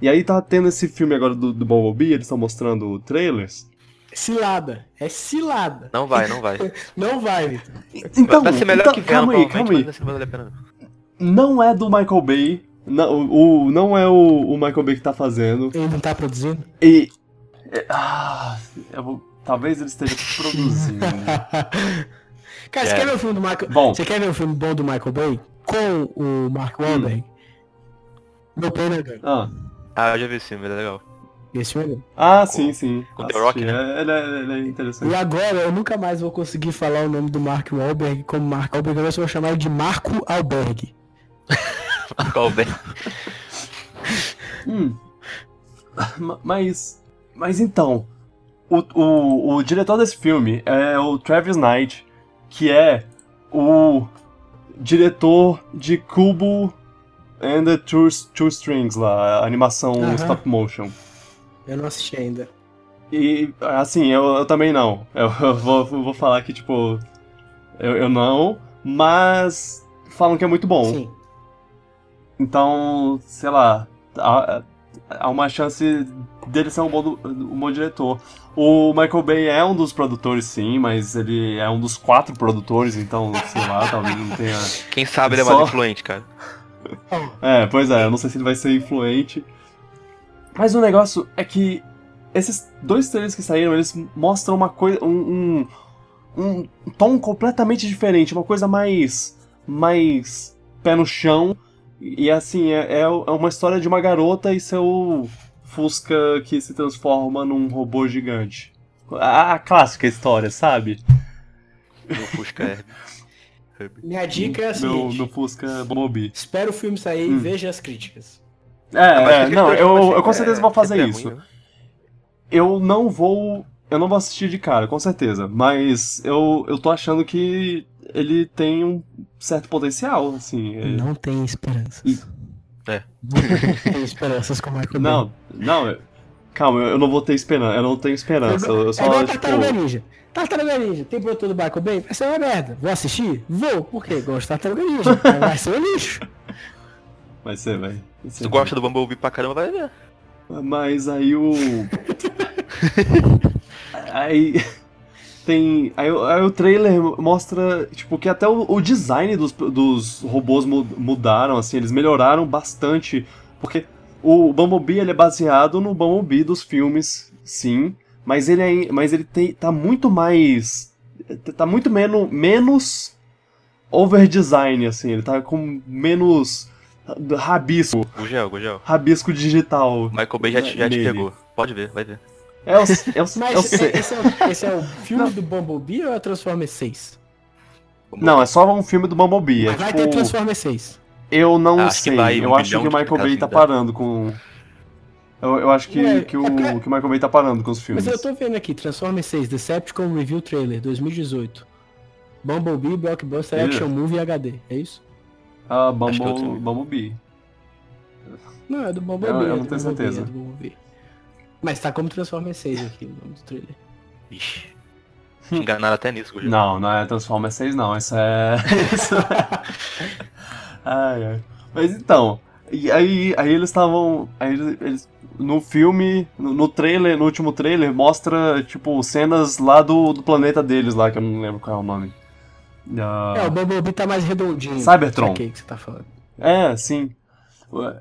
E aí tá tendo esse filme agora do, do Bumblebee, eles estão mostrando trailers. Cilada. É cilada. Não vai, não vai. Não vai, Vitor. Então, vai ser melhor então, que calma aí, calma aí. vale. Não é do Michael Bay, não, o, não é o, o Michael Bay que tá fazendo. Ele não tá produzindo? E. é, ah, eu vou- talvez ele esteja produzindo. Cara, você É. quer ver o filme do Michael. Bom. Você quer ver o filme bom do Michael Bay? Com o Mark Wahlberg? Meu pai cara? Ah, Ah, eu já vi esse filme, ele é legal. Esse filme é bom. ah sim, sim. com The Rock, né? é- Ele é, ele é interessante. E agora eu nunca mais vou conseguir falar o nome do Mark Wahlberg como Mark Wahlberg, agora eu só vou chamar ele de Marco Alberg. Wahlberg. Hum, Ma- Mas. Mas então. O, o, o diretor desse filme é o Travis Knight, que é o diretor de Kubo and the Two, Two Strings lá, a animação stop motion. Eu não assisti ainda. E, assim, eu, eu também não. Eu, eu vou, vou falar que, tipo. Eu, eu não, mas. Falam que é muito bom. Sim. Então, sei lá. Há, há uma chance dele ser um bom, um bom diretor. O Michael Bay é um dos produtores, sim, mas ele é um dos quatro produtores, então, sei lá, talvez não tenha. Quem sabe ele é Só- mais influente, cara. É, pois é, eu não sei se ele vai ser influente. Mas o negócio é que esses dois trailers que saíram, eles mostram uma coisa. Um, um, um tom completamente diferente, uma coisa mais. mais. pé no chão. E assim, é, é uma história de uma garota e seu Fusca que se transforma num robô gigante. A, a clássica história, sabe? Meu Fusca. Herbie. Minha dica é a Meu, seguinte. meu Fusca Bumblebee. Espera o filme sair e Hum. veja as críticas. É, Ah, mas é, não, eu, eu com certeza é, vou fazer é isso. ruim, né? Eu não vou. Eu não vou assistir de cara, com certeza. Mas eu, eu tô achando que ele tem um certo potencial, assim. é- Não tem esperanças. E- É. Não tem esperanças com o Michael Bay. Não, não. eu- Calma, eu não vou ter esperança. Eu não tenho esperança. Eu, eu é só, igual tipo. Tartaruga Ninja. Tartaruga Ninja, tem produtor do Michael Bay? Vai ser uma merda. Vou assistir? Vou. Por quê? Gosto de Tartaruga Ninja. Vai ser um lixo. Vai ser, vai. vai Se ser tu gosta do Bumblebee pra caramba, vai ver. Mas aí o. aí. Tem. Aí, o- aí o trailer mostra, tipo, que até o, o design dos, dos robôs mu- mudaram, assim, eles melhoraram bastante. Porque o Bumblebee ele é baseado no Bumblebee dos filmes, sim. Mas ele, é, mas ele tem, tá muito mais. Tá muito menos, menos over design, assim. Ele tá com menos rabisco. Gugel, Gugel. Rabisco digital. Michael Bay já, te- já te pegou. Pode ver, vai ver. É o, é o, Mas é o esse, se- esse é o, esse é o filme do Bumblebee ou é o Transformers 6? Não, é só um filme do Bumblebee. É, Mas vai tipo, ter Transformers 6. eu não Acho que sei. vai, um eu acho que o Michael Bay tá parando com. Eu, eu acho que, Ué, que, o, é porque- que o Michael Bay tá parando com os filmes. Mas eu tô vendo aqui, Transformers 6, Decepticon Review Trailer, 2018. Bumblebee, Blockbuster, Ih. Action Movie HD, é isso? Ah, Acho é Bumble. Bumblebee. Não, é do Bumblebee. Eu- eu é não tenho Bumblebee, certeza. É do Bumblebee. Mas tá como Transformers 6 aqui, o nome do trailer. Ixi. Enganaram até nisso, Gugel. Não, não é Transformers 6, não. Isso é. Isso é... ai, ai. Mas então. E aí, aí eles estavam. Aí eles, eles- no filme, no, no trailer, no último trailer, mostra, tipo, cenas lá do, do planeta deles lá, que eu não lembro qual é o nome. Ah, É, o Bumblebee tá mais redondinho. Cybertron. Que você tá falando. É, sim.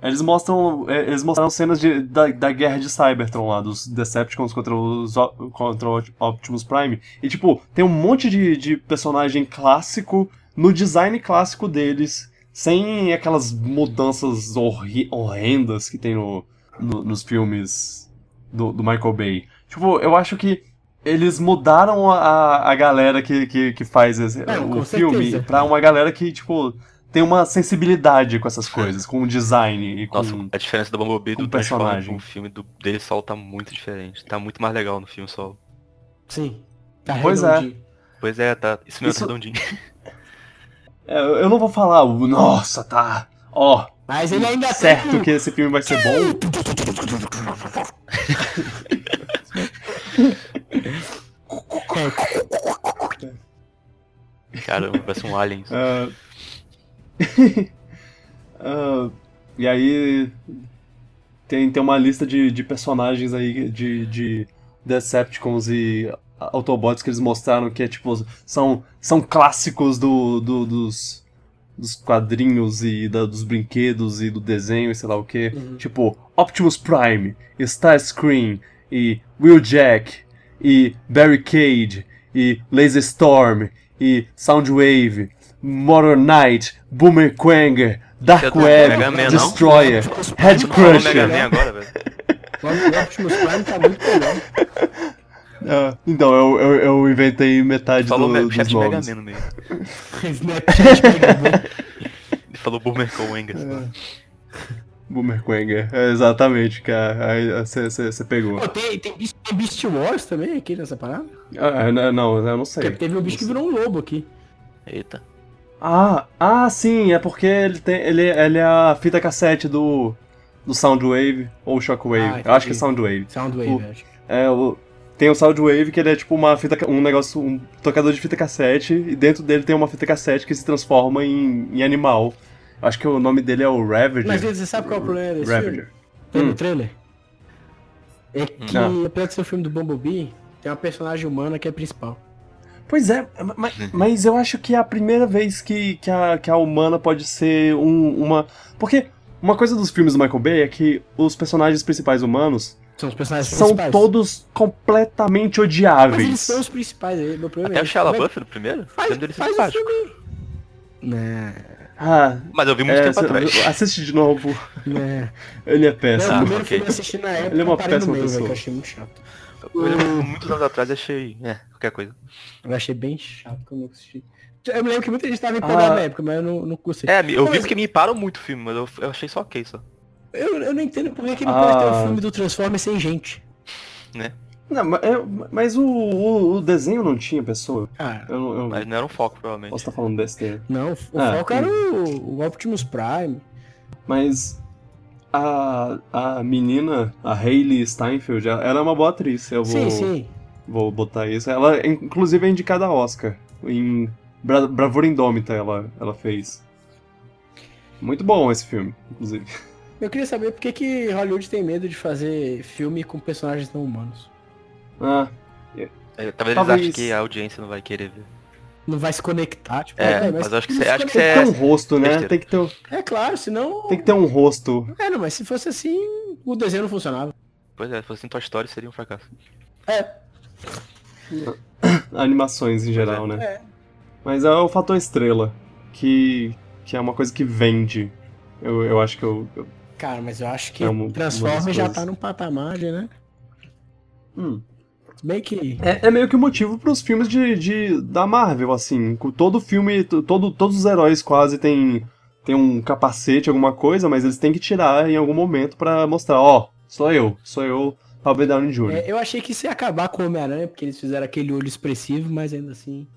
Eles mostram. é, Eles mostraram cenas de- da, da guerra de Cybertron lá, dos Decepticons contra os contra o Optimus Prime. E tipo, tem um monte de, de personagem clássico no design clássico deles, sem aquelas mudanças horri- horrendas que tem no, no- nos filmes do, do Michael Bay. Tipo, eu acho que eles mudaram a, a galera que, que, que faz esse- Não, o filme certeza. pra uma galera que, tipo, tem uma sensibilidade com essas coisas, com o design e com. Nossa, a diferença do Bumblebee do personagem. com o filme do, dele solo tá muito diferente. Tá muito mais legal no filme solo. Sim. Tá Pois é. Pois é, tá. Isso mesmo, Isso- redondinho. É, eu não vou falar, o nossa, tá. Ó, Mas ele ainda certo tem... que esse filme vai ser bom. Caramba, parece um alien. isso. Ah, e aí tem, tem uma lista de, de personagens aí de, de Decepticons e Autobots que eles mostraram que é tipo são, são clássicos do, do- dos, dos quadrinhos e da- dos brinquedos e do desenho e sei lá o que. Uhum. Tipo Optimus Prime, Starscream e Wheeljack e Barricade e Laser Storm e Soundwave, Motor Knight, Boomer Quanger, Dark é Web? Destroyer, Head Crusher. Optimus Prime tá muito melhor. Ah, então, eu, eu, eu inventei metade Falou do, me- dos de Mega. Man no meio. Snapchat Mega Man. Ele falou Boomer com Wengas. É. Boomer. É, exatamente, cara. Aí você pegou. Pô, tem, tem, Beast- tem Beast Wars também aqui nessa parada? Ah, não, não, eu não sei. Porque teve um bicho que virou um lobo aqui. Eita. Ah, ah, sim, é porque ele tem. Ele, ele é a fita cassete do. do Soundwave ou Shockwave. Ah, eu acho que é. Soundwave. Soundwave, O- acho. É, o. Tem o Soundwave, que ele é tipo uma fita. um negócio. um tocador de fita cassete, e dentro dele tem uma fita cassete que se transforma em, em animal. Acho que o nome dele é o Ravager. Mas você sabe qual é o problema desse filme? Ravager. Pelo Hum. trailer? É que, Ah. apesar de ser o filme do Bumblebee, tem uma personagem humana que é principal. Pois é, mas, mas eu acho que é a primeira vez que, que, a, que a humana pode ser um- uma. Porque uma coisa dos filmes do Michael Bay é que os personagens principais humanos São os personagens são principais. todos completamente Mas eles odiáveis. são os principais aí, meu problema Até é o. Shia é- LaBeouf no primeiro? Faz, ser faz o simpático. filme. Né, Ah, Mas eu vi muito é, tempo atrás. assiste de novo. né. Ele é Não, péssimo. o Ah, primeiro ok. filme eu assisti na época, Ele é uma péssima meio, pessoa. que eu achei muito chato. Eu lembro muitos anos atrás achei. É, qualquer coisa. Eu achei bem chato quando eu assisti. Eu me lembro que muita gente tava empolgada Ah. na época, mas eu não, não. É, eu Não, vi mas- porque me param muito o filme, mas eu, eu achei só ok só. Eu, eu não entendo por que, que não Ah. pode ter um filme do Transformers sem gente. Não, mas, é, mas o, o, o desenho não tinha pessoa. Ah, Eu, não- eu Mas não era um foco, provavelmente. posso estar falando besteira. não, o Ah, foco era o, o Optimus Prime. Mas a, a menina, a Hayley Steinfeld, ela é uma boa atriz. Eu vou, Sim, sim. vou botar isso. Ela, inclusive, é indicada a Oscar. Em Bra Bravura Indômita ela, ela fez. Muito bom esse filme, inclusive. Eu queria saber por que, que Hollywood tem medo de fazer filme com personagens não humanos. Ah, É, Talvez, Talvez- eles achem que a audiência não vai querer ver. Não vai se conectar, tipo, É, velho, mas eu acho que não cê- se acho que tem que É, ter um rosto, né? Tem que ter, um- É claro, senão. tem que ter um rosto. É, não, mas se fosse assim, o desenho não funcionava. Pois é, se fosse em Toy Story seria um fracasso. É, Animações em geral, é. né? é. Mas é o fator estrela, que, que é uma coisa que vende. Eu, eu acho que eu. eu- Cara, mas eu acho que É uma- Transformers já tá num patamar, né? hum. Bem que. É, é meio que o motivo pros filmes de, de, da Marvel, assim. Com Todo filme, todo, todos os heróis quase tem, tem um capacete, alguma coisa, mas eles têm que tirar em algum momento pra mostrar, ó, sou eu, sou eu, Robert Downey Jr. É, eu achei que isso ia acabar com o Homem-Aranha, porque eles fizeram aquele olho expressivo, mas ainda assim.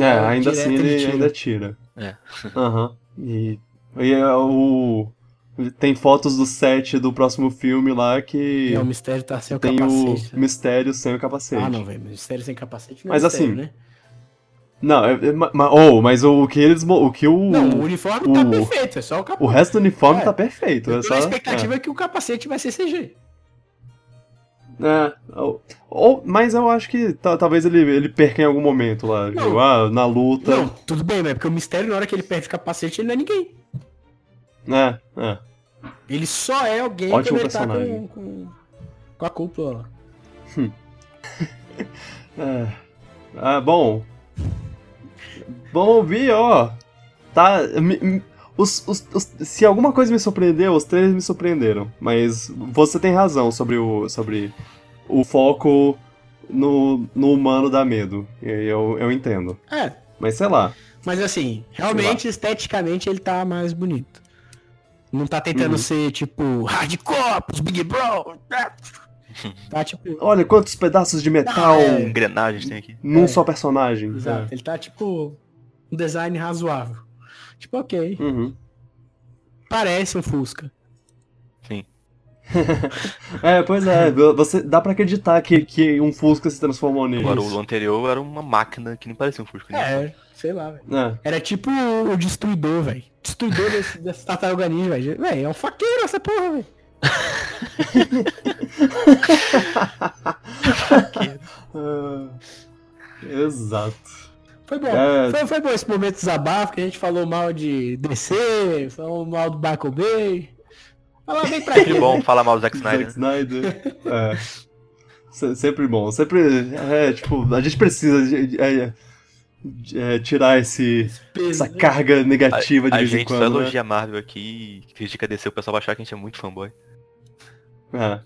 É, ainda assim ele tira. ainda tira. É. Aham. E, e é o. Tem fotos do set do próximo filme lá que É, o mistério tá sem o tem capacete. o né? mistério sem o capacete. Ah, não, velho. Mistério sem capacete não é Mas mistério, assim, né? Não, é, é, ma- ma- oh, mas o, o que eles. O que o. Não, o uniforme tá o- perfeito, é só o o capacete. resto do uniforme É. tá perfeito. É só, na expectativa é que o capacete vai ser CG. é, é, ou, ou- mas eu acho que ta- talvez ele, ele perca em algum momento lá. Não. viu? Ah, na luta. Não, tudo bem, mas porque o mistério, na hora que ele perde o capacete, ele não é ninguém. É, é. Ele só é alguém Ótimo quando ele tá com, com, com a cúpula lá. É. Ah, bom. Bom ouvir, ó. Tá. me- os, os- os- se alguma coisa me surpreendeu, os trailers me surpreenderam. Mas você tem razão sobre o, sobre o foco no, no humano dá medo. Eu, eu entendo. É, Mas sei lá. mas assim, realmente, esteticamente, ele tá mais bonito. Não tá tentando Uhum. ser, tipo, hardcore, Big Bro. Tá, tipo... Olha quantos pedaços de metal É. Engrenagens tem aqui. num É. só personagem. Exato, ele tá, tipo, um design razoável. Tipo, ok, É. Uhum. parece um Fusca. Sim. É, pois é. Você, dá pra acreditar que, que um Fusca se transformou nele. Agora o anterior era uma máquina que nem parecia um Fusca. né? É, sei lá, velho. É. Era tipo o Destruidor, velho. Destruidor desse, desse tartaruga ninja, velho. Véi, é um faqueiro essa porra, velho. Exato. Foi bom. É. Foi, foi bom esse momento de desabafo, que a gente falou mal de DC, falou mal do Michael Bay. Falar bem pra Sempre bom né? falar mal do Zack Zack Snyder. Snyder. É. Se- Sempre bom. Sempre. É, tipo, a gente precisa de- de- é, de- é, tirar esse, essa né? carga negativa de A vez em gente só quando. né? elogia a Marvel aqui e critica DC, o pessoal vai achar que a gente é muito fanboy. É.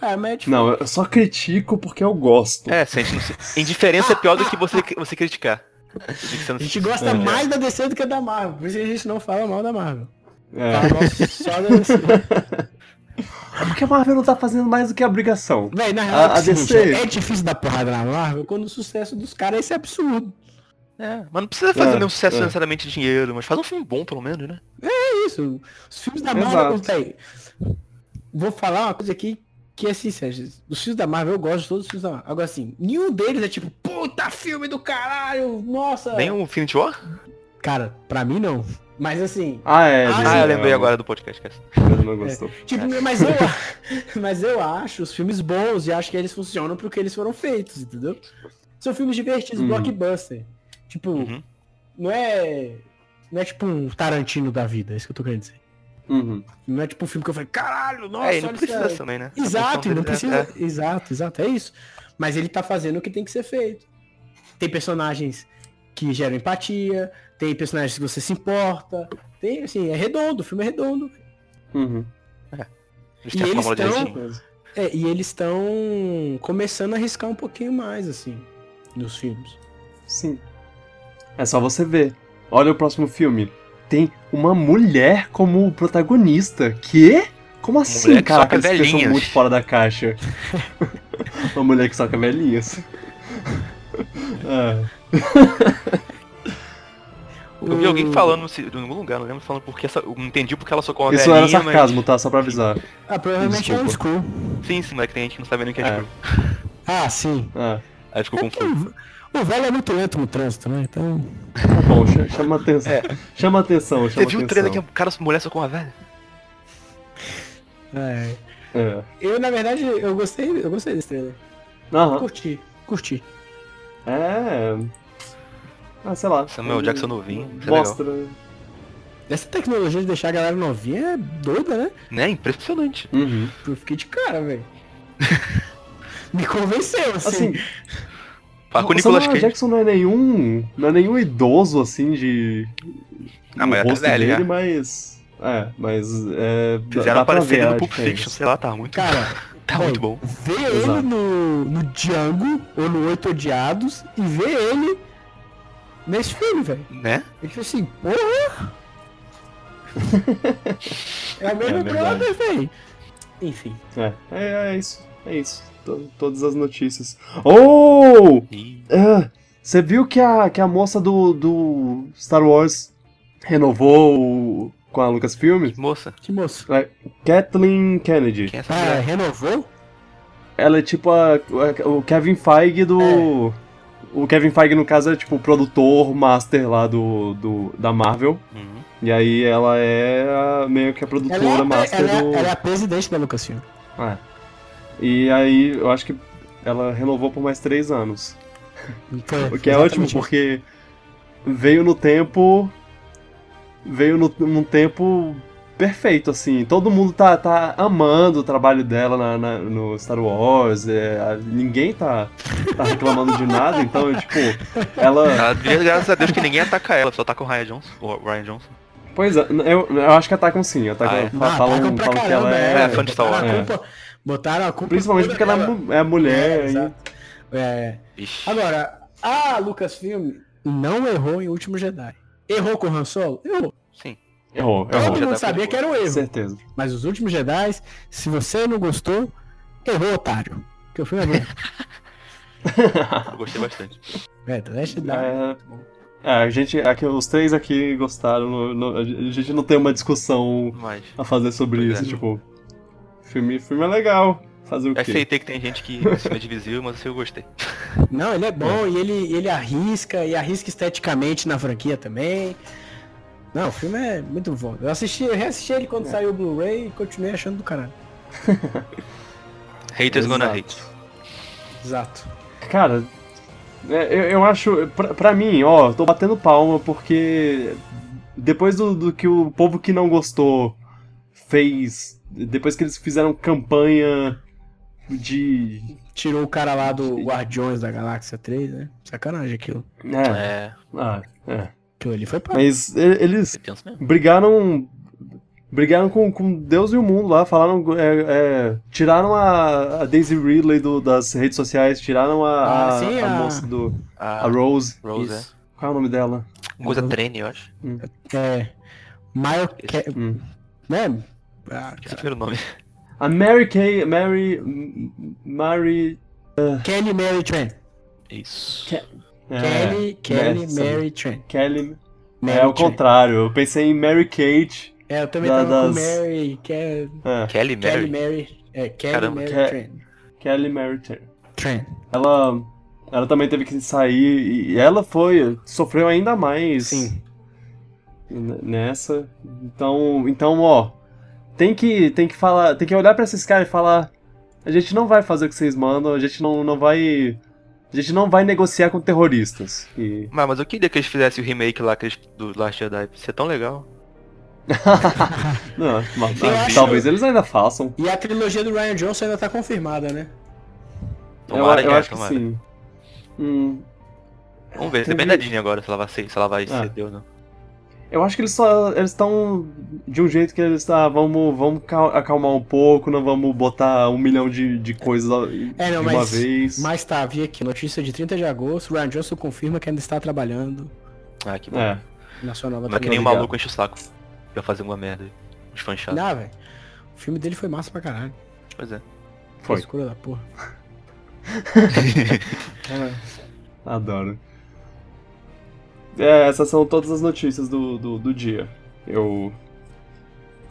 Cara, mas é tipo, Não, eu só critico porque eu gosto. É, se a gente não se... Indiferença é pior do que você, você criticar. Você não a gente se- gosta É. mais da DC do que da Marvel. Por isso que a gente não fala mal da Marvel. É. Fala mal só da É porque a Marvel não tá fazendo mais do que a obrigação. Véi, na real, A- é, a seguinte, DC é difícil dar porrada na Marvel quando o sucesso dos caras é esse absurdo. É, mas não precisa fazer É, nenhum sucesso é. necessariamente de dinheiro, mas faz um filme bom, pelo menos, né? É isso. Os filmes da. Marvel. véi, vou falar uma coisa aqui que é sincera. Os filmes da Marvel, eu gosto de todos os filmes da Marvel. Agora, assim, nenhum deles é tipo, puta filme do caralho, nossa. Nem o Infinity War? Cara, pra mim não. Mas assim, Ah, é. Ah, Ah, eu é, lembrei agora do podcast. cara. Mas não gostou. Tipo, mas eu, mas eu acho os filmes bons e acho que eles funcionam porque eles foram feitos, entendeu? São filmes divertidos, Uhum. blockbuster. Tipo, Uhum. não é. Não é tipo um Tarantino da vida, é isso que eu tô querendo dizer. Uhum. Não é tipo um filme que eu falei, caralho, nossa, é, e não olha precisa isso. também, né? Exato, função e não dele é- precisa. é. Exato, exato, é isso. Mas ele tá fazendo o que tem que ser feito. Tem personagens que geram empatia, tem personagens que você se importa. Tem, assim, é redondo, o filme é redondo. Uhum. Eles E têm a eles tão-. É, e eles estão começando a arriscar um pouquinho mais, assim, nos filmes. Sim. É só você ver. Olha o próximo filme. Tem uma mulher como protagonista. Que? Como assim, mulher que cara? soca Eles pensam muito fora da caixa. uma mulher que soca velhinhas. É. Eu vi alguém O- falando se- em algum lugar, não lembro, falando porque essa. Eu não entendi porque ela socou uma Isso velhinha, era sarcasmo, tá? Só pra avisar. Ah, provavelmente é um Desculpa. school. mas... Sim, sim, mas que tem gente que não sabe nem o que é, É. Ah, sim. Ah, Aí ficou É confuso. o velho é muito lento no trânsito, né? Então. tá bom, ch- chama atenção. Chama atenção, chama Você viu o trailer que a cara, mulher socou uma velha? É. É. Eu, na verdade, eu gostei, eu gostei desse trailer. Aham. Curti, curti. É. Ah, sei lá. Samuel Jackson novinho, é Mostra. Essa tecnologia de deixar a galera novinha é doida, né? Né? Impressionante. Uhum. Eu fiquei de cara, velho. Me convenceu, assim. Assim, Ah, com o Nicolas Samuel Cage. Jackson não é nenhum. Não é nenhum idoso assim de. Ah, mas é rosto velho dele, já. mas. É, mas. É, Fizeram aparecer ele no Pulp. Fiction, sei lá, tá muito. Cara, tá muito bom. Ver Exato. ele no, no Django ou no Oito Odiados e ver ele nesse filme, velho. Né? Eu fico assim, porra! é a mesma É brother, velho. Enfim. É, é, é isso. É isso. To- todas as notícias. Oh! Ah, Você viu que a, que a moça do, do Star Wars renovou o- com a Lucasfilm? Moça, Que moço. Kathleen Kennedy. é Ah, renovou? Ela é tipo a, a- o Kevin Feige do. O Kevin Feige, no caso, é tipo o produtor master lá do, do, da Marvel. Uhum. E aí ela é a- meio que a Ela é, produtora a, master ela, é, do. ela é a presidente da Lucasfilm. É. E aí eu acho que ela renovou por mais três anos. Foi O que é ótimo, isso. porque veio no tempo. Veio no, num tempo perfeito, assim. Todo mundo tá, tá amando o trabalho dela na, na- no Star Wars. é, ninguém tá, tá reclamando de nada, então, tipo, ela. Devia, graças a Deus, que ninguém ataca ela, só ataca o Ryan Johnson. O Ryan Johnson. Pois é, eu, eu acho que atacam sim. Atacam, Ah, é? fa- Ah, falam, atacam falam que ela é. É, fã de Star botaram Wars. a culpa- Botaram a culpa. Principalmente porque ela é é mulher. É, e-. É. Agora, a Lucasfilm não errou em Último Jedi. Errou com o Han Solo? Errou. Sim. Errou, Todo errou. Mundo sabia que era um erro. Certeza. Mas os Últimos Jedi, se você não gostou, errou, otário. Porque o filme é bom. Eu gostei bastante. é, The Last Jedi. É, é, a gente, aqui, os três aqui gostaram. no- no- a gente não tem uma discussão Mas. a fazer sobre isso. é. Tipo, filme, filme é legal. Fazer o Eu quê? aceitei que tem gente que é divisível, mas eu gostei. Não, ele é bom e ele, ele arrisca, e arrisca esteticamente na franquia também. Não, o filme é muito bom. Eu assisti, eu reassisti ele quando É. saiu o Blu-ray e continuei achando do caralho. Haters gonna Exato. hate. Exato. Cara, é, eu, eu acho. Pra, pra mim, ó, tô batendo palma porque. Depois do, do que o povo que não gostou fez. Depois que eles fizeram campanha de. Tirou o cara lá do Guardiões da Galáxia 3, né? Sacanagem aquilo. É. É, Ah, é. Aquilo ali foi pra. Mas eles mesmo. brigaram. Brigaram com, com Deus e o mundo lá, falaram. é, é, tiraram a, a Daisy Ridley do- das redes sociais, tiraram a, Ah, a, sim, a a- moça do. A A Rose. Rose, Isso. Qual é o nome dela? é. Coisa treine, eu acho. É. Mario, Ke- Hum. né? Ah, é o nome. A Mary Kay. Mary. Mary. Kelly Mary Trent. Isso. Ke- é, Kelly, Kelly essa- Mary Trent. Kelly. Mary é o contrário. Eu pensei em Mary Kate. É, eu também da- tava com das- Mary, Ke- É, Kelly Kelly Mary. Mary. É, Kelly Caramba. Mary Ke- Trent. Kelly Mary Trent. Trent. Ela. Ela também teve que sair e ela foi. Sofreu ainda mais. Sim. Nessa. Então. Então, ó. Tem que, tem que falar. Tem que olhar pra esses caras e falar. A gente não vai fazer o que vocês mandam, a gente não, não vai. A gente não vai negociar com terroristas. E. Mas, mas eu queria que eles fizessem o remake lá aqueles do Last Jedi. Isso é tão legal. Não, mas- acho- talvez eles ainda façam. E a trilogia do Ryan Johnson ainda tá confirmada, né? Tomara eu, eu que é, acho que tomara. sim. Hum, Vamos ver, Teve- depende da Disney agora, se ela vai, se se ela vai Ah. ceder ou não. Eu acho que eles só. Eles estão de um jeito que eles estão. vamos, vamos cal- acalmar um pouco, não vamos botar um milhão de, de coisas É, não, de uma mas, vez. mas tá, vi aqui, notícia de 30 de agosto, Ryan Johnson confirma que ainda está trabalhando Ah, que bom. É. na sua nova Não é que nem o Obrigado. maluco enche o saco. Pra fazer uma merda. aí. Os fãs chatos. Não, velho. O filme dele foi massa pra caralho. Pois é. Foi. Escura da porra. Adoro. É, essas são todas as notícias do, do, do dia. Eu.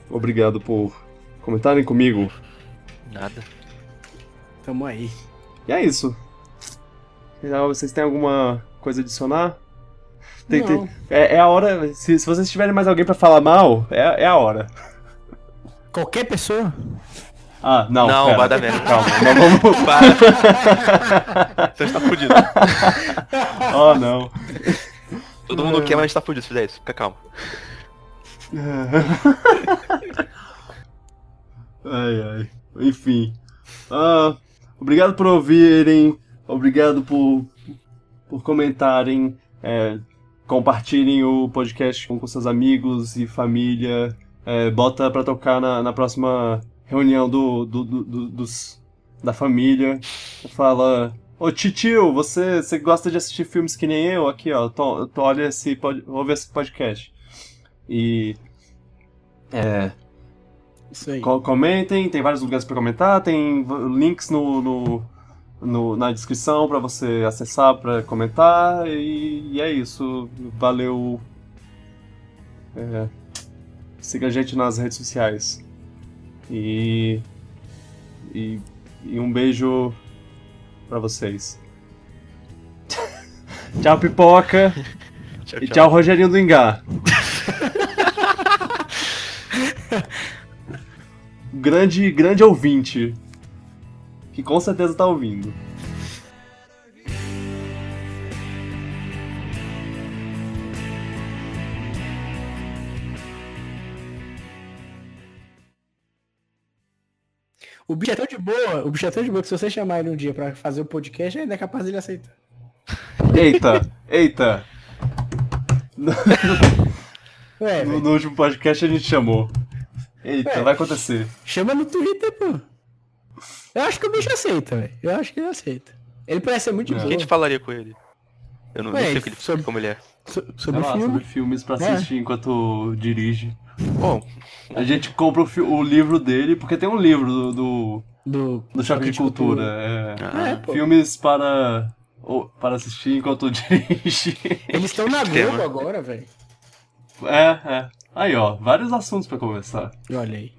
Obrigado por comentarem comigo. Nada. Tamo aí. E é isso. Vocês têm alguma coisa a adicionar? Tem- tem- é, é a hora. Se, se vocês tiverem mais alguém pra falar mal, é, é a hora. Qualquer pessoa? Ah, não. Não, pera. vai dar merda. Calma, não vamos. Para. Você está fudido. Oh, não. Todo mundo quer, mas a gente tá fudido se fizer isso. Fica calmo. ai, ai. Enfim. Ah, obrigado por ouvirem. Obrigado por, por comentarem. é, compartilhem o podcast com, com seus amigos e família. é, bota pra tocar na, na próxima reunião do, do- do- do- dos, da família. Fala. Ô titio, você, você gosta de assistir filmes que nem eu? Aqui, ó. To, to- olha esse, pod- ouve esse podcast. E. É, Isso aí. Co- comentem, tem vários lugares para comentar, tem links no, no- no- na descrição para você acessar para comentar e, e é isso. Valeu. É, siga a gente nas redes sociais. E, e, e um beijo para vocês. tchau, pipoca. Tchau, E tchau, Rogerinho do Engar. grande, grande ouvinte. Que com certeza tá ouvindo. O bicho é tão de boa, o bicho é tão de boa que se você chamar ele um dia pra fazer o podcast, ainda é capaz dele aceitar. Eita, eita. Ué, No, no último podcast a gente chamou. Eita, É. vai acontecer. chama no Twitter, pô. Eu acho que o bicho aceita, velho. Eu acho que ele aceita. Ele parece ser muito de É. O que a gente falaria com ele? Eu não, Ué, não sei o que ele, sobre- como ele é. So- sobre lá, filme. sobre filmes pra É. assistir enquanto dirige. Bom, A gente compra o, o livro dele, porque tem um livro do, do, Do, do Choque de Cultura. É, ah, É, filmes para, ou- para assistir enquanto dirige. Eles estão na Tema. Globo agora, velho. É, é. Aí, ó, vários assuntos pra conversar. Olha aí.